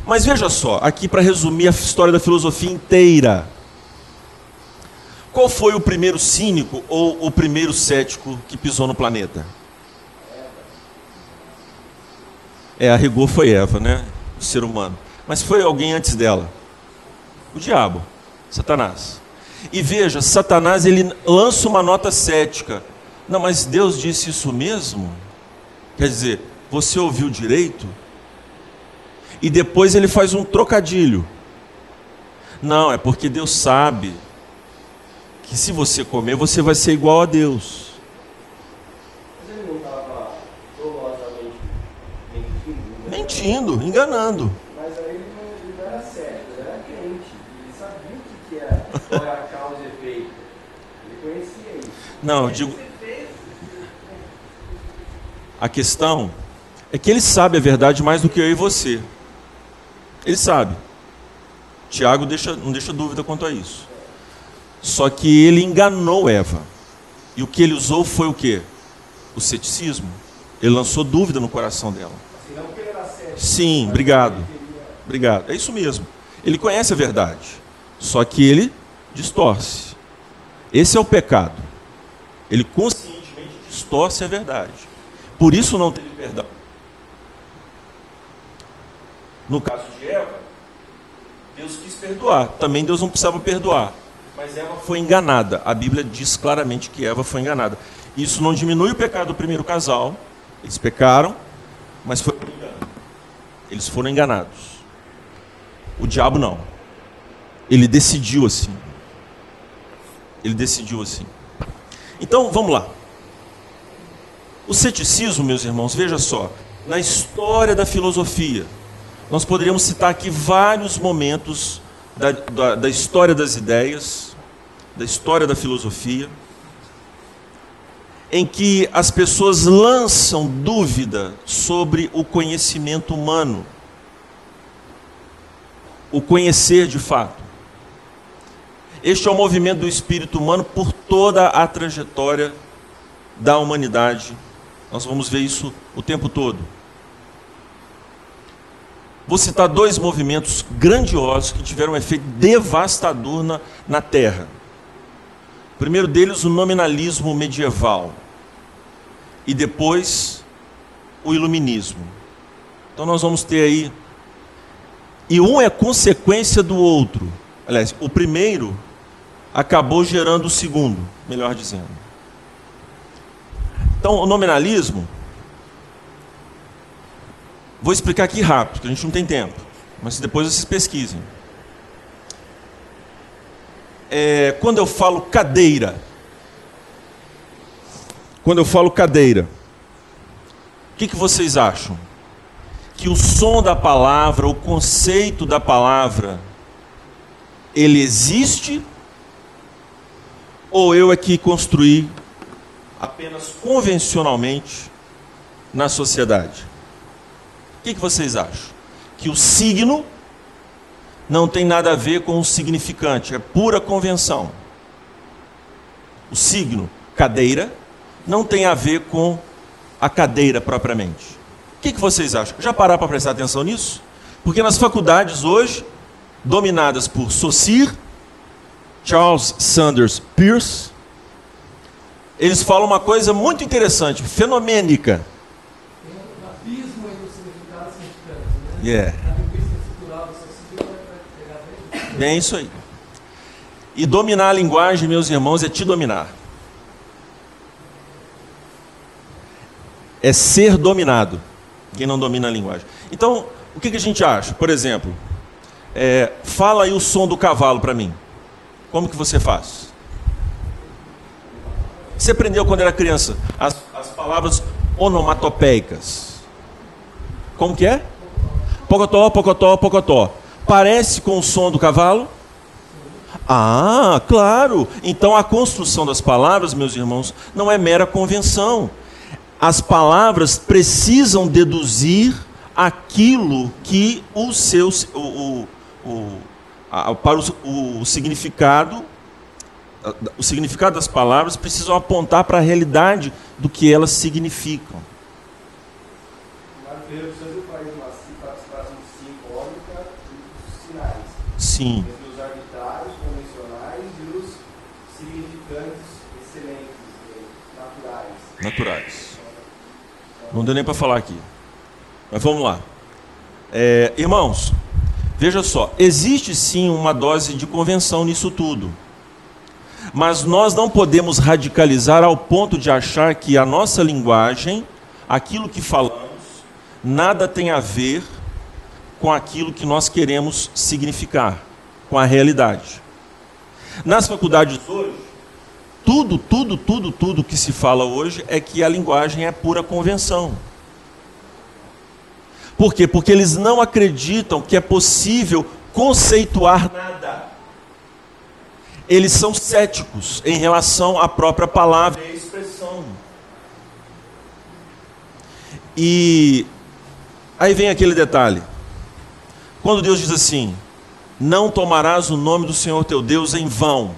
Mas veja só, aqui para resumir a história da filosofia inteira. Qual foi o primeiro cínico ou o primeiro cético que pisou no planeta? É, a rigor foi Eva, né? O ser humano. Mas foi alguém antes dela. O diabo, Satanás. E veja, Satanás ele lança uma nota cética. Não, mas Deus disse isso mesmo? Quer dizer, você ouviu direito? E depois ele faz um trocadilho. Não, é porque Deus sabe que se você comer, você vai ser igual a Deus. Mas ele não estava dolosamente mentindo? enganando. Mas aí ele não, era certo, ele era crente. Ele sabia o que, que era, qual era a causa e efeito. Ele conhecia isso. Não, eu digo. A questão é que ele sabe a verdade mais do que eu e você. Ele sabe. Tiago deixa, não deixa dúvida quanto a isso. Só que ele enganou Eva. E o que ele usou foi o quê? O ceticismo. Ele lançou dúvida no coração dela. Assim, não que ele era certo. Sim, obrigado. Obrigado. É isso mesmo. Ele conhece a verdade. Só que ele distorce. Esse é o pecado. Ele conscientemente distorce a verdade. Por isso não teve perdão. No caso de Eva, Deus quis perdoar. Também Deus não precisava perdoar. Mas Eva foi enganada. A Bíblia diz claramente que Eva foi enganada. Isso não diminui o pecado do primeiro casal. Eles pecaram, mas foi eles foram enganados. O diabo não. Ele decidiu assim. Ele decidiu assim. Então, vamos lá. O ceticismo, meus irmãos, veja só, na história da filosofia, nós poderíamos citar aqui vários momentos da, da, da história das ideias, da história da filosofia, em que as pessoas lançam dúvida sobre o conhecimento humano, o conhecer de fato. Este é o movimento do espírito humano por toda a trajetória da humanidade. Nós vamos ver isso o tempo todo. Vou citar dois movimentos grandiosos que tiveram um efeito devastador na, na Terra. Primeiro deles, o nominalismo medieval. E depois, o iluminismo. Então, nós vamos ter aí. E um é consequência do outro. Aliás, o primeiro acabou gerando o segundo, melhor dizendo. Então, o nominalismo Vou explicar aqui rápido, porque a gente não tem tempo. Mas depois vocês pesquisem. É, quando eu falo cadeira, quando eu falo cadeira, o que, que vocês acham? Que o som da palavra, o conceito da palavra, ele existe? Ou eu é que construí apenas convencionalmente na sociedade? O que, que vocês acham? Que o signo não tem nada a ver com o significante, é pura convenção. O signo, cadeira, não tem a ver com a cadeira propriamente. O que, que vocês acham? Já pararam para prestar atenção nisso? Porque nas faculdades hoje, dominadas por Saussure, Charles Sanders Peirce, eles falam uma coisa muito interessante, fenomênica. Yeah. É isso aí. E dominar a linguagem, meus irmãos, é te dominar. É ser dominado. Quem não domina a linguagem. Então, o que, que a gente acha? Por exemplo, é, fala aí o som do cavalo para mim. Como que você faz? Você aprendeu quando era criança as, as palavras onomatopeicas. Como que é? Pocotó, pocotó, pocotó. Parece com o som do cavalo? Ah, claro. Então a construção das palavras, meus irmãos, não é mera convenção. As palavras precisam deduzir aquilo que o seu o, o, a, para o, o significado o significado das palavras precisam apontar para a realidade do que elas significam. Sim. Os arbitrários, convencionais e os significantes excelentes, naturais. Naturais. Não deu nem para falar aqui. Mas vamos lá. É, irmãos, veja só, existe sim uma dose de convenção nisso tudo. Mas nós não podemos radicalizar ao ponto de achar que a nossa linguagem, aquilo que falamos, nada tem a ver com aquilo que nós queremos significar, com a realidade. Nas faculdades hoje, tudo, tudo, tudo, tudo que se fala hoje é que a linguagem é pura convenção. Por quê? Porque eles não acreditam que é possível conceituar nada. Eles são céticos em relação à própria palavra e expressão. E aí vem aquele detalhe. Quando Deus diz assim: Não tomarás o nome do Senhor teu Deus em vão.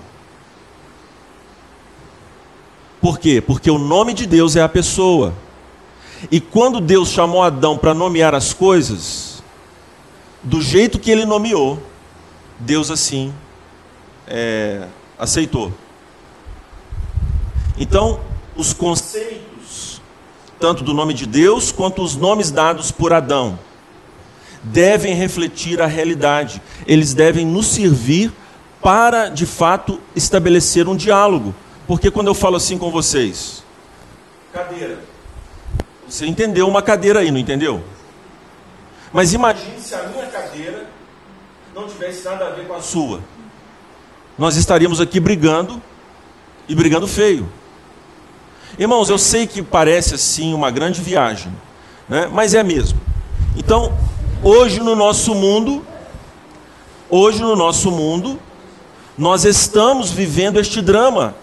Por quê? Porque o nome de Deus é a pessoa. E quando Deus chamou Adão para nomear as coisas, do jeito que ele nomeou, Deus assim é, aceitou. Então, os conceitos, tanto do nome de Deus quanto os nomes dados por Adão, devem refletir a realidade, eles devem nos servir para, de fato, estabelecer um diálogo. Porque quando eu falo assim com vocês, Cadeira. Você entendeu uma cadeira aí, não entendeu? Mas imagine se a minha cadeira não tivesse nada a ver com a sua. Nós estaríamos aqui brigando e brigando feio. Irmãos, eu sei que parece assim uma grande viagem, né? mas é mesmo. Então, hoje no nosso mundo, hoje no nosso mundo, nós estamos vivendo este drama.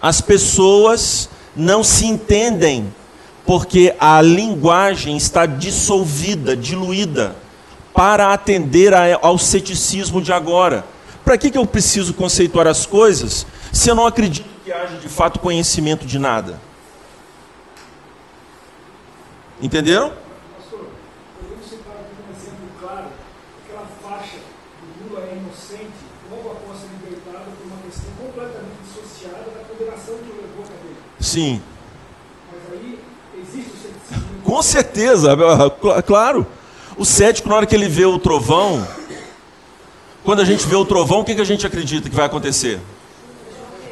As pessoas não se entendem porque a linguagem está dissolvida, diluída, para atender ao ceticismo de agora. Para que, que eu preciso conceituar as coisas se eu não acredito que haja de fato conhecimento de nada? Entenderam? Pastor, podemos citar aqui um exemplo claro, aquela faixa do Lula é inocente, logo após ser libertado por uma questão completamente dissociada da condenação que o levou à cadeia. Sim. O. Com certeza, cl- claro. O cético, na hora que ele vê o trovão, quando a gente vê o trovão, o que, a gente acredita que vai acontecer?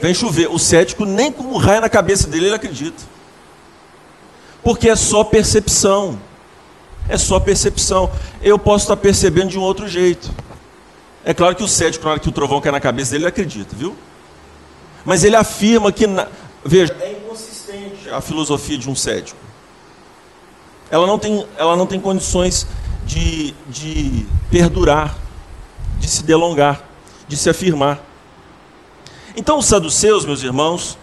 Vem chover. O cético, nem com um raio na cabeça dele, ele acredita. Porque é só percepção. É só percepção. Eu posso estar percebendo de um outro jeito. É claro que o cético, na hora que o trovão cai na cabeça dele, ele acredita, viu? Mas ele afirma que. na- Veja, a filosofia de um cético. Ela não tem, ela não tem condições de, de perdurar, de se delongar, de se afirmar. Então, os saduceus, meus irmãos,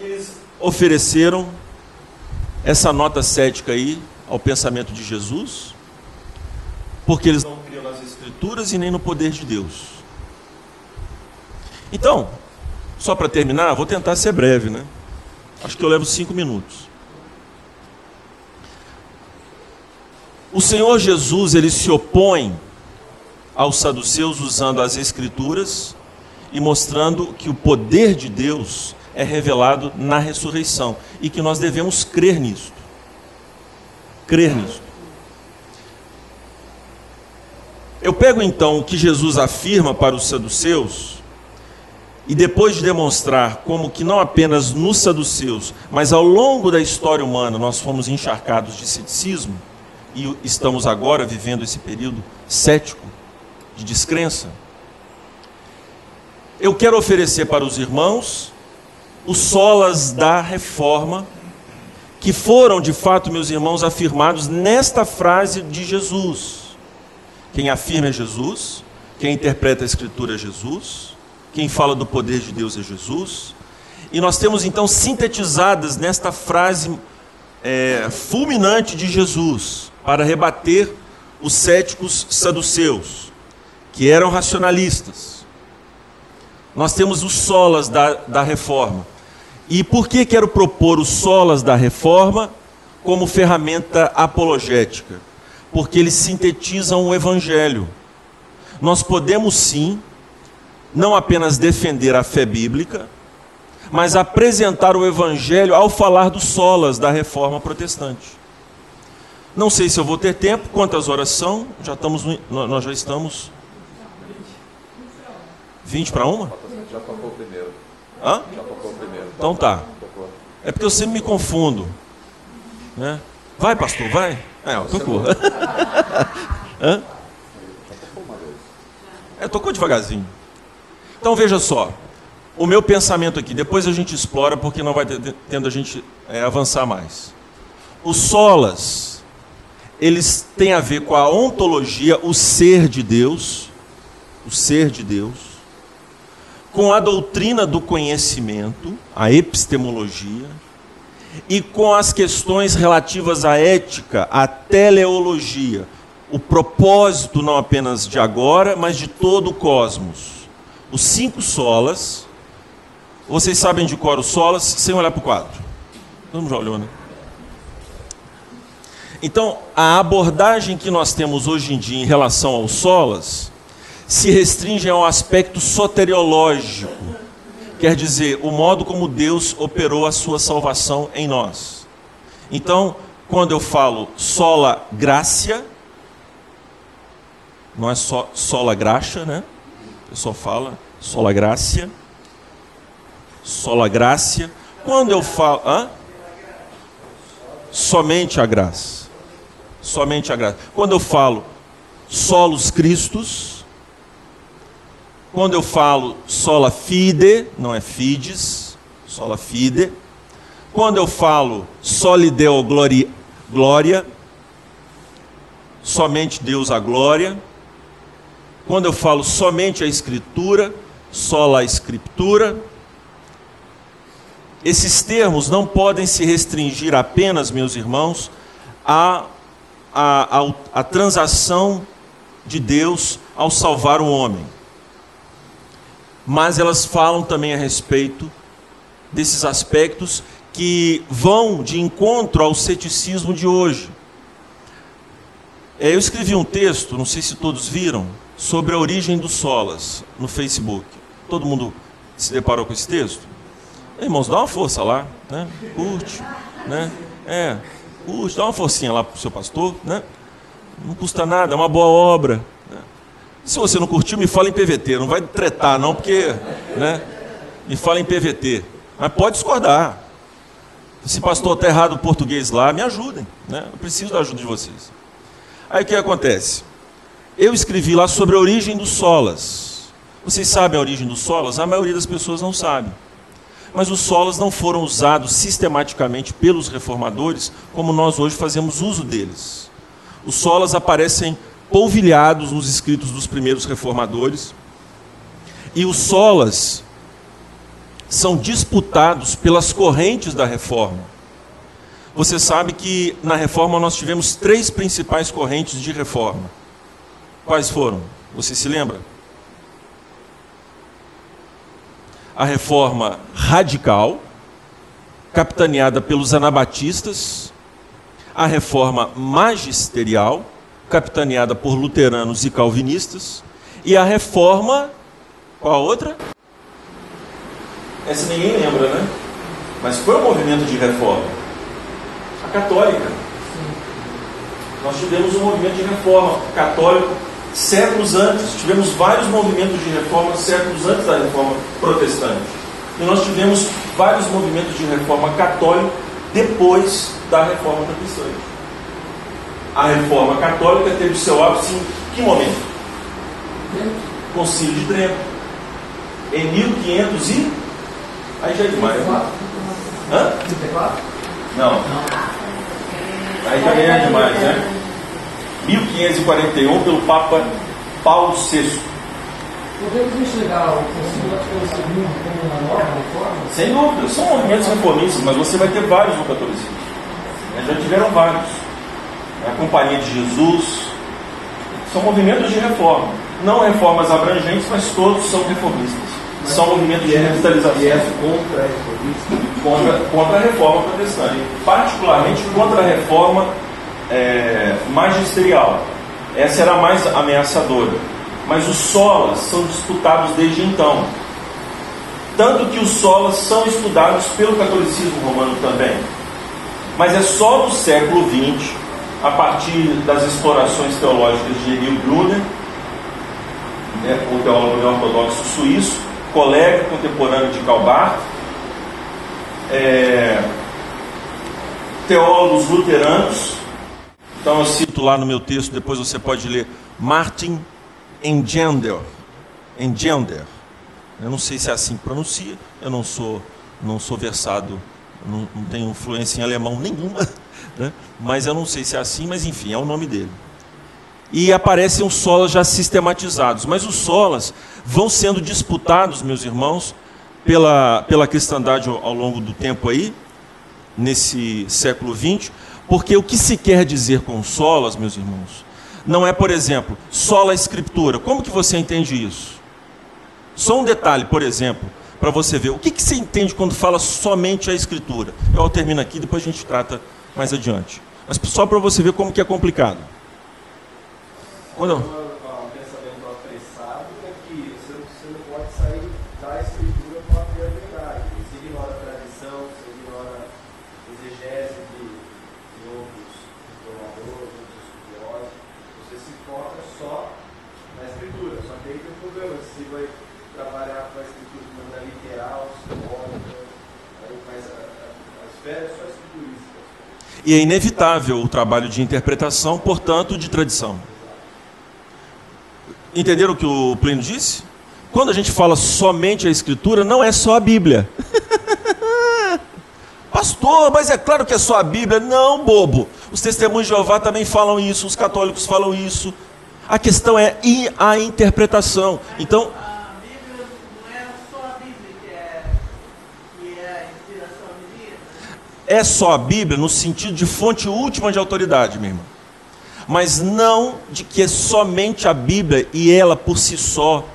eles ofereceram essa nota cética aí ao pensamento de Jesus, porque eles não criam nas Escrituras e nem no poder de Deus. Então, só para terminar, vou tentar ser breve, né? Acho que eu levo cinco minutos. O Senhor Jesus ele se opõe aos saduceus usando as Escrituras e mostrando que o poder de Deus é revelado na ressurreição e que nós devemos crer nisso. Crer nisso. Eu pego então o que Jesus afirma para os saduceus e depois de demonstrar como que não apenas nos saduceus, mas ao longo da história humana nós fomos encharcados de ceticismo e estamos agora vivendo esse período cético de descrença. Eu quero oferecer para os irmãos os solas da reforma, que foram de fato, meus irmãos, afirmados nesta frase de Jesus. Quem afirma é Jesus, quem interpreta a Escritura é Jesus, quem fala do poder de Deus é Jesus. E nós temos então sintetizadas nesta frase é, fulminante de Jesus para rebater os céticos saduceus, que eram racionalistas. Nós temos os solas da, da reforma. E por que quero propor os solas da reforma como ferramenta apologética? Porque eles sintetizam o evangelho. Nós podemos sim, não apenas defender a fé bíblica, mas apresentar o evangelho ao falar dos solas da reforma protestante. Não sei se eu vou ter tempo, quantas horas são? Já estamos no- nós já estamos 20 para uma? Já tocou o primeiro. Hã? Já tocou o primeiro. Então tá. É porque eu sempre me confundo. Né? Vai, pastor, vai. É, tocou. [LAUGHS] Hã? É, tocou devagarzinho. Então veja só. O meu pensamento aqui, depois a gente explora porque não vai ter- tendo a gente é, avançar mais. Os solas, eles têm a ver com a ontologia, o ser de Deus, o ser de Deus, com a doutrina do conhecimento, a epistemologia, e com as questões relativas à ética, à teleologia, o propósito não apenas de agora, mas de todo o cosmos. Os cinco solas, vocês sabem de cor os solas sem olhar para o quadro. Mundo já olhou, né? Então, a abordagem que nós temos hoje em dia em relação aos solas se restringe ao aspecto soteriológico, quer dizer, o modo como Deus operou a sua salvação em nós. Então, quando eu falo sola gracia, não é só sola graxa, né? A pessoa fala sola gracia, sola gracia. Quando eu falo, hã? somente a graça. Somente a graça. Quando eu falo solos Cristos, quando eu falo sola fide, não é fides, sola fide. Quando eu falo soli deo glória, somente Deus a glória. Quando eu falo somente a escritura, sola a escritura. Esses termos não podem se restringir apenas, meus irmãos, à, à, à, à transação de Deus ao salvar o homem. Mas elas falam também a respeito desses aspectos que vão de encontro ao ceticismo de hoje. É, eu escrevi um texto, não sei se todos viram, sobre a origem dos solas no Facebook. Todo mundo se deparou com esse texto? Irmãos, dá uma força lá, né? Curte, né? É, curte, dá uma forcinha lá pro seu pastor, né? Não custa nada, é uma boa obra. Né? Se você não curtiu, me fala em PVT, não vai tretar não, porque, né? Me fala em PVT. Mas pode discordar. Se pastor está errado o português lá, me ajudem, né? Eu preciso da ajuda de vocês. Aí o que acontece? Eu escrevi lá sobre a origem dos solas. Vocês sabem a origem dos solas? A maioria das pessoas não sabe mas os solos não foram usados sistematicamente pelos reformadores como nós hoje fazemos uso deles. Os solas aparecem polvilhados nos escritos dos primeiros reformadores, e os solas são disputados pelas correntes da reforma. Você sabe que na reforma nós tivemos três principais correntes de reforma. Quais foram? Você se lembra? a reforma radical, capitaneada pelos anabatistas, a reforma magisterial, capitaneada por luteranos e calvinistas, e a reforma. Qual a outra? Essa ninguém lembra, né? Mas qual é o movimento de reforma? A católica. Nós tivemos um movimento de reforma católico séculos antes, tivemos vários movimentos de reforma séculos antes da reforma protestante. E nós tivemos vários movimentos de reforma católica depois da reforma protestante. A reforma católica teve seu ápice em que momento? Concílio de Trento. Em 1500 e. Aí já é demais. Né? Hã? Não. Aí também é demais, né? 1541 pelo Papa Paulo VI. Podemos enxergar o Concílio segundo como uma nova reforma? Sem dúvida, são movimentos reformistas, mas você vai ter vários no catolicismo. Já tiveram vários. A Companhia de Jesus. São movimentos de reforma. Não reformas abrangentes, mas todos são reformistas. Mas são movimentos de revitalização. E é contra a reformista? Contra, contra a reforma protestante. Particularmente contra a reforma é, magisterial. Essa era a mais ameaçadora. Mas os solas são disputados desde então. Tanto que os solas são estudados pelo catolicismo romano também. Mas é só no século XX, a partir das explorações teológicas de Emil Brunner, né, o teólogo ortodoxo suíço, colega contemporâneo de Calbart, é, teólogos luteranos, então eu cito lá no meu texto, depois você pode ler, Martin Engender. Engender. Eu não sei se é assim que pronuncia, eu não sou, não sou versado, não, não tenho influência em alemão nenhuma, [LAUGHS] né? mas eu não sei se é assim, mas enfim, é o nome dele. E aparecem os solas já sistematizados, mas os solas vão sendo disputados, meus irmãos, pela, pela cristandade ao longo do tempo aí, nesse século XX, porque o que se quer dizer com solas, meus irmãos, não é, por exemplo, sola escritura. Como que você entende isso? Só um detalhe, por exemplo, para você ver. O que, que você entende quando fala somente a escritura? Eu termino aqui, depois a gente trata mais adiante. Mas só para você ver como que é complicado. Quando... aí problema, se vai trabalhar com a escritura de maneira literal, simbólica, aí faz a, a, só. Né? E é inevitável o trabalho de interpretação, portanto, de tradição. Entenderam o que o Plínio disse? Quando a gente fala somente a Escritura, não é só a Bíblia. [LAUGHS] Pastor, mas é claro que é só a Bíblia. Não, bobo. Os testemunhos de Jeová também falam isso, os católicos falam isso, a questão é a interpretação. Então, é só a Bíblia no sentido de fonte última de autoridade, meu irmão. Mas não de que é somente a Bíblia e ela por si só.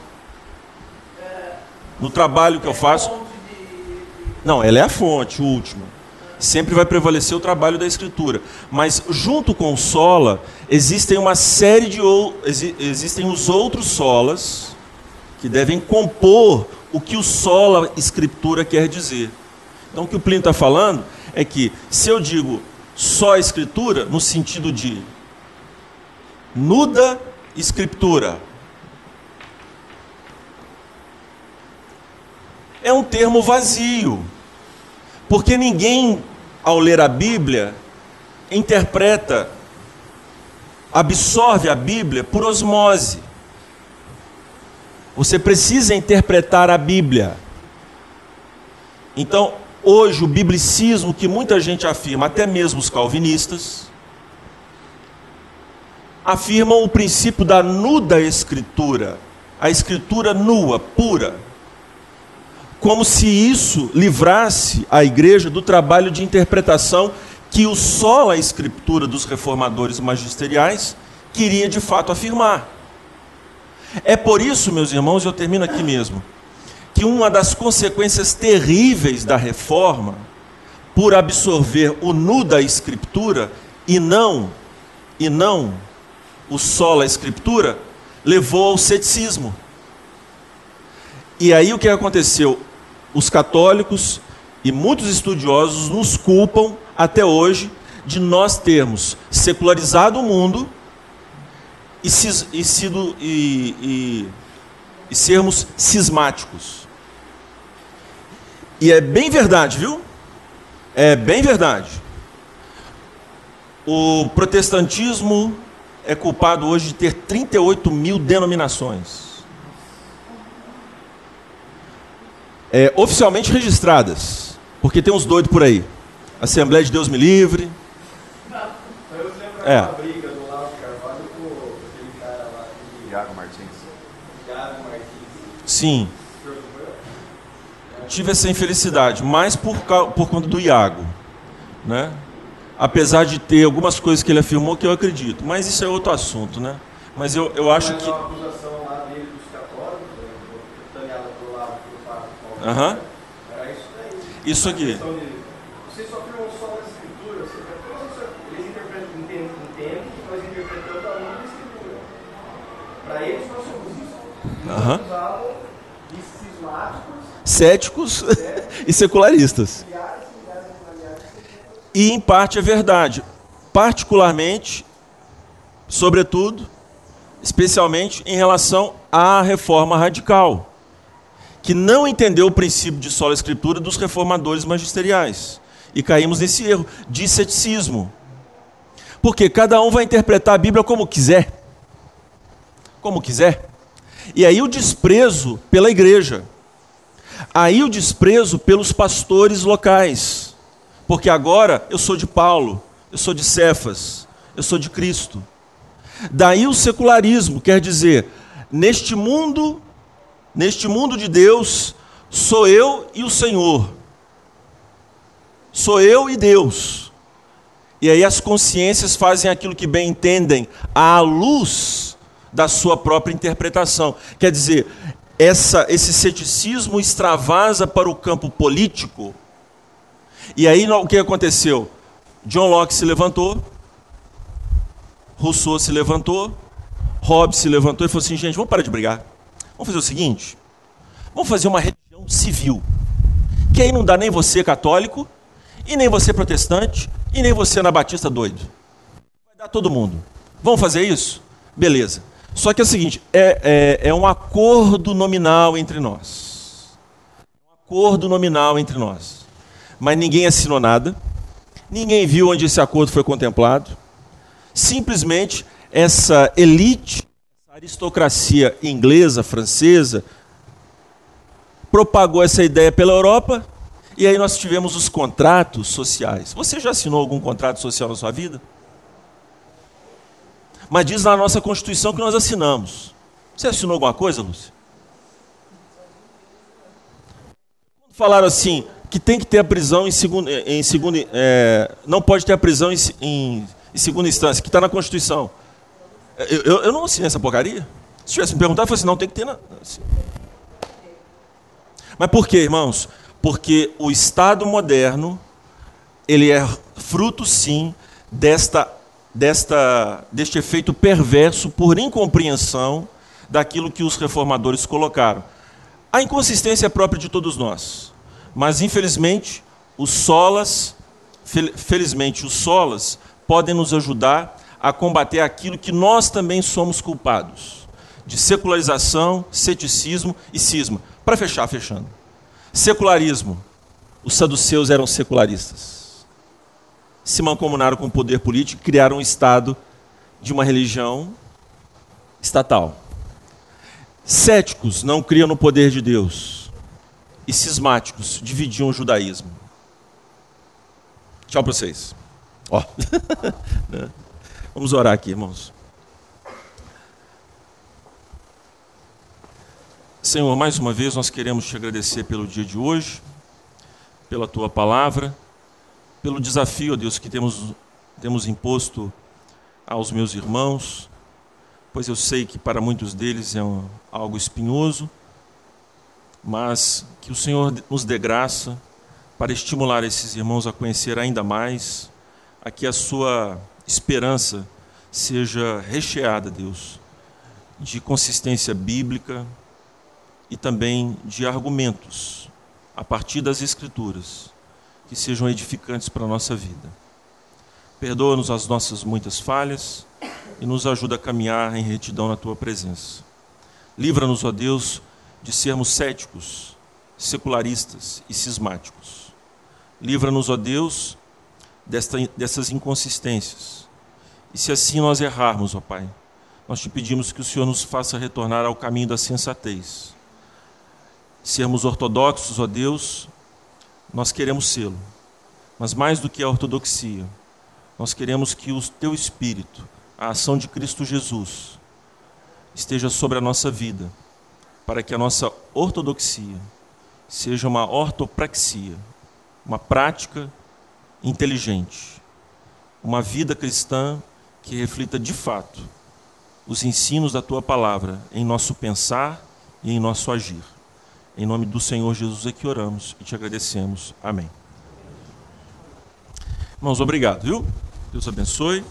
No trabalho que eu faço. Não, ela é a fonte última. Sempre vai prevalecer o trabalho da Escritura. Mas junto com sola, existem uma série de existem os outros solas que devem compor o que o sola Escritura quer dizer. Então o que o Plínio está falando é que se eu digo só Escritura, no sentido de nuda Escritura, é um termo vazio. Porque ninguém, ao ler a Bíblia, interpreta, absorve a Bíblia por osmose. Você precisa interpretar a Bíblia. Então, hoje, o biblicismo que muita gente afirma, até mesmo os calvinistas, afirmam o princípio da nuda escritura, a escritura nua, pura como se isso livrasse a igreja do trabalho de interpretação que o sola escritura dos reformadores magisteriais queria de fato afirmar. É por isso, meus irmãos, eu termino aqui mesmo, que uma das consequências terríveis da reforma, por absorver o nu da escritura e não e não o sola escritura, levou ao ceticismo. E aí o que aconteceu? Os católicos e muitos estudiosos nos culpam até hoje de nós termos secularizado o mundo e, cis- e sido, e, e- e sermos cismáticos. E é bem verdade, viu? É bem verdade. O protestantismo é culpado hoje de ter 38 mil denominações. é, oficialmente registradas, porque tem uns doidos por aí. Assembleia de Deus me livre. Eu lembro É. daquela briga do Lavo de Carvalho com aquele cara lá, Iago Martins. Thiago Martins. Sim. Tive essa infelicidade, mais por, por conta do Iago. Né? Apesar de ter algumas coisas que ele afirmou que eu acredito. Mas isso é outro assunto, né? Mas eu, eu acho Mas que. uma acusação lá dele dos católicos, né, botando ela pro lado do Papa Paulo. Aham. Era isso daí. Isso aqui. questão de vocês só criam só na escritura, você eles interpretam, entendem, entendem que nós interpretamos a outra escritura. Para eles nós somos cismáticos, Céticos [LAUGHS] e secularistas. E em parte é verdade. Particularmente, sobretudo, especialmente em relação à reforma radical, que não entendeu o princípio de sola escritura dos reformadores magisteriais. E caímos nesse erro de ceticismo. Porque cada um vai interpretar a Bíblia como quiser. Como quiser. E aí o desprezo pela igreja. Aí o desprezo pelos pastores locais. Porque agora eu sou de Paulo, eu sou de Cefas, eu sou de Cristo. Daí o secularismo, quer dizer, neste mundo, neste mundo de Deus, sou eu e o Senhor. Sou eu e Deus. E aí as consciências fazem aquilo que bem entendem, à luz da sua própria interpretação. Quer dizer, essa, esse ceticismo extravasa para o campo político. E aí o que aconteceu? John Locke se levantou, Rousseau se levantou, Hobbes se levantou e falou assim: gente, vamos parar de brigar. Vamos fazer o seguinte: vamos fazer uma religião civil. Que aí não dá nem você católico, e nem você protestante, e nem você anabatista doido. Vai dar todo mundo. Vamos fazer isso? Beleza. Só que é o seguinte: é, é, é um acordo nominal entre nós. Um acordo nominal entre nós. Mas ninguém assinou nada, Ninguém viu onde esse acordo foi contemplado. Simplesmente essa elite, essa aristocracia inglesa, francesa, propagou essa ideia pela Europa e aí nós tivemos os contratos sociais. Você já assinou algum contrato social na sua vida? Mas diz na nossa Constituição que nós assinamos. Você assinou alguma coisa, Lúcia? Falaram assim, que tem que ter a prisão em segunda, em segunda é, não pode ter a prisão em, em, em segunda instância, que está na Constituição. Eu, eu, eu, não assinei essa porcaria. Se tivesse me perguntado, eu falei assim, não, tem que ter. Na... Mas por quê, irmãos? Porque o Estado moderno, ele é fruto, sim, desta, desta, deste efeito perverso por incompreensão daquilo que os reformadores colocaram. A inconsistência é própria de todos nós. Mas, infelizmente, os solas, felizmente, os solas podem nos ajudar a combater aquilo que nós também somos culpados, de secularização, ceticismo e cisma. Para fechar, fechando. Secularismo. Os saduceus eram secularistas. Se mancomunaram com o poder político e criaram um Estado de uma religião estatal. Céticos não criam no poder de Deus. E cismáticos dividiam o judaísmo. Tchau para vocês. Ó. [LAUGHS] Vamos orar aqui, irmãos. Senhor, mais uma vez nós queremos te agradecer pelo dia de hoje, pela tua palavra, pelo desafio, Deus, que temos, temos imposto aos meus irmãos, pois eu sei que para muitos deles é um, algo espinhoso, mas que o Senhor nos dê graça para estimular esses irmãos a conhecer ainda mais, a que a sua esperança seja recheada, Deus, de consistência bíblica e também de argumentos a partir das Escrituras que sejam edificantes para a nossa vida. Perdoa-nos as nossas muitas falhas e nos ajuda a caminhar em retidão na tua presença. Livra-nos, ó Deus, de sermos céticos, secularistas e cismáticos. Livra-nos, ó Deus, desta, dessas inconsistências. E se assim nós errarmos, ó Pai, nós te pedimos que o Senhor nos faça retornar ao caminho da sensatez. Sermos ortodoxos, ó Deus, nós queremos sê-lo. Mas mais do que a ortodoxia, nós queremos que o teu espírito, a ação de Cristo Jesus, esteja sobre a nossa vida, para que a nossa ortodoxia seja uma ortopraxia, uma prática inteligente, uma vida cristã que reflita de fato os ensinos da tua palavra em nosso pensar e em nosso agir. Em nome do Senhor Jesus é que oramos e te agradecemos. Amém. Irmãos, obrigado, viu? Deus abençoe.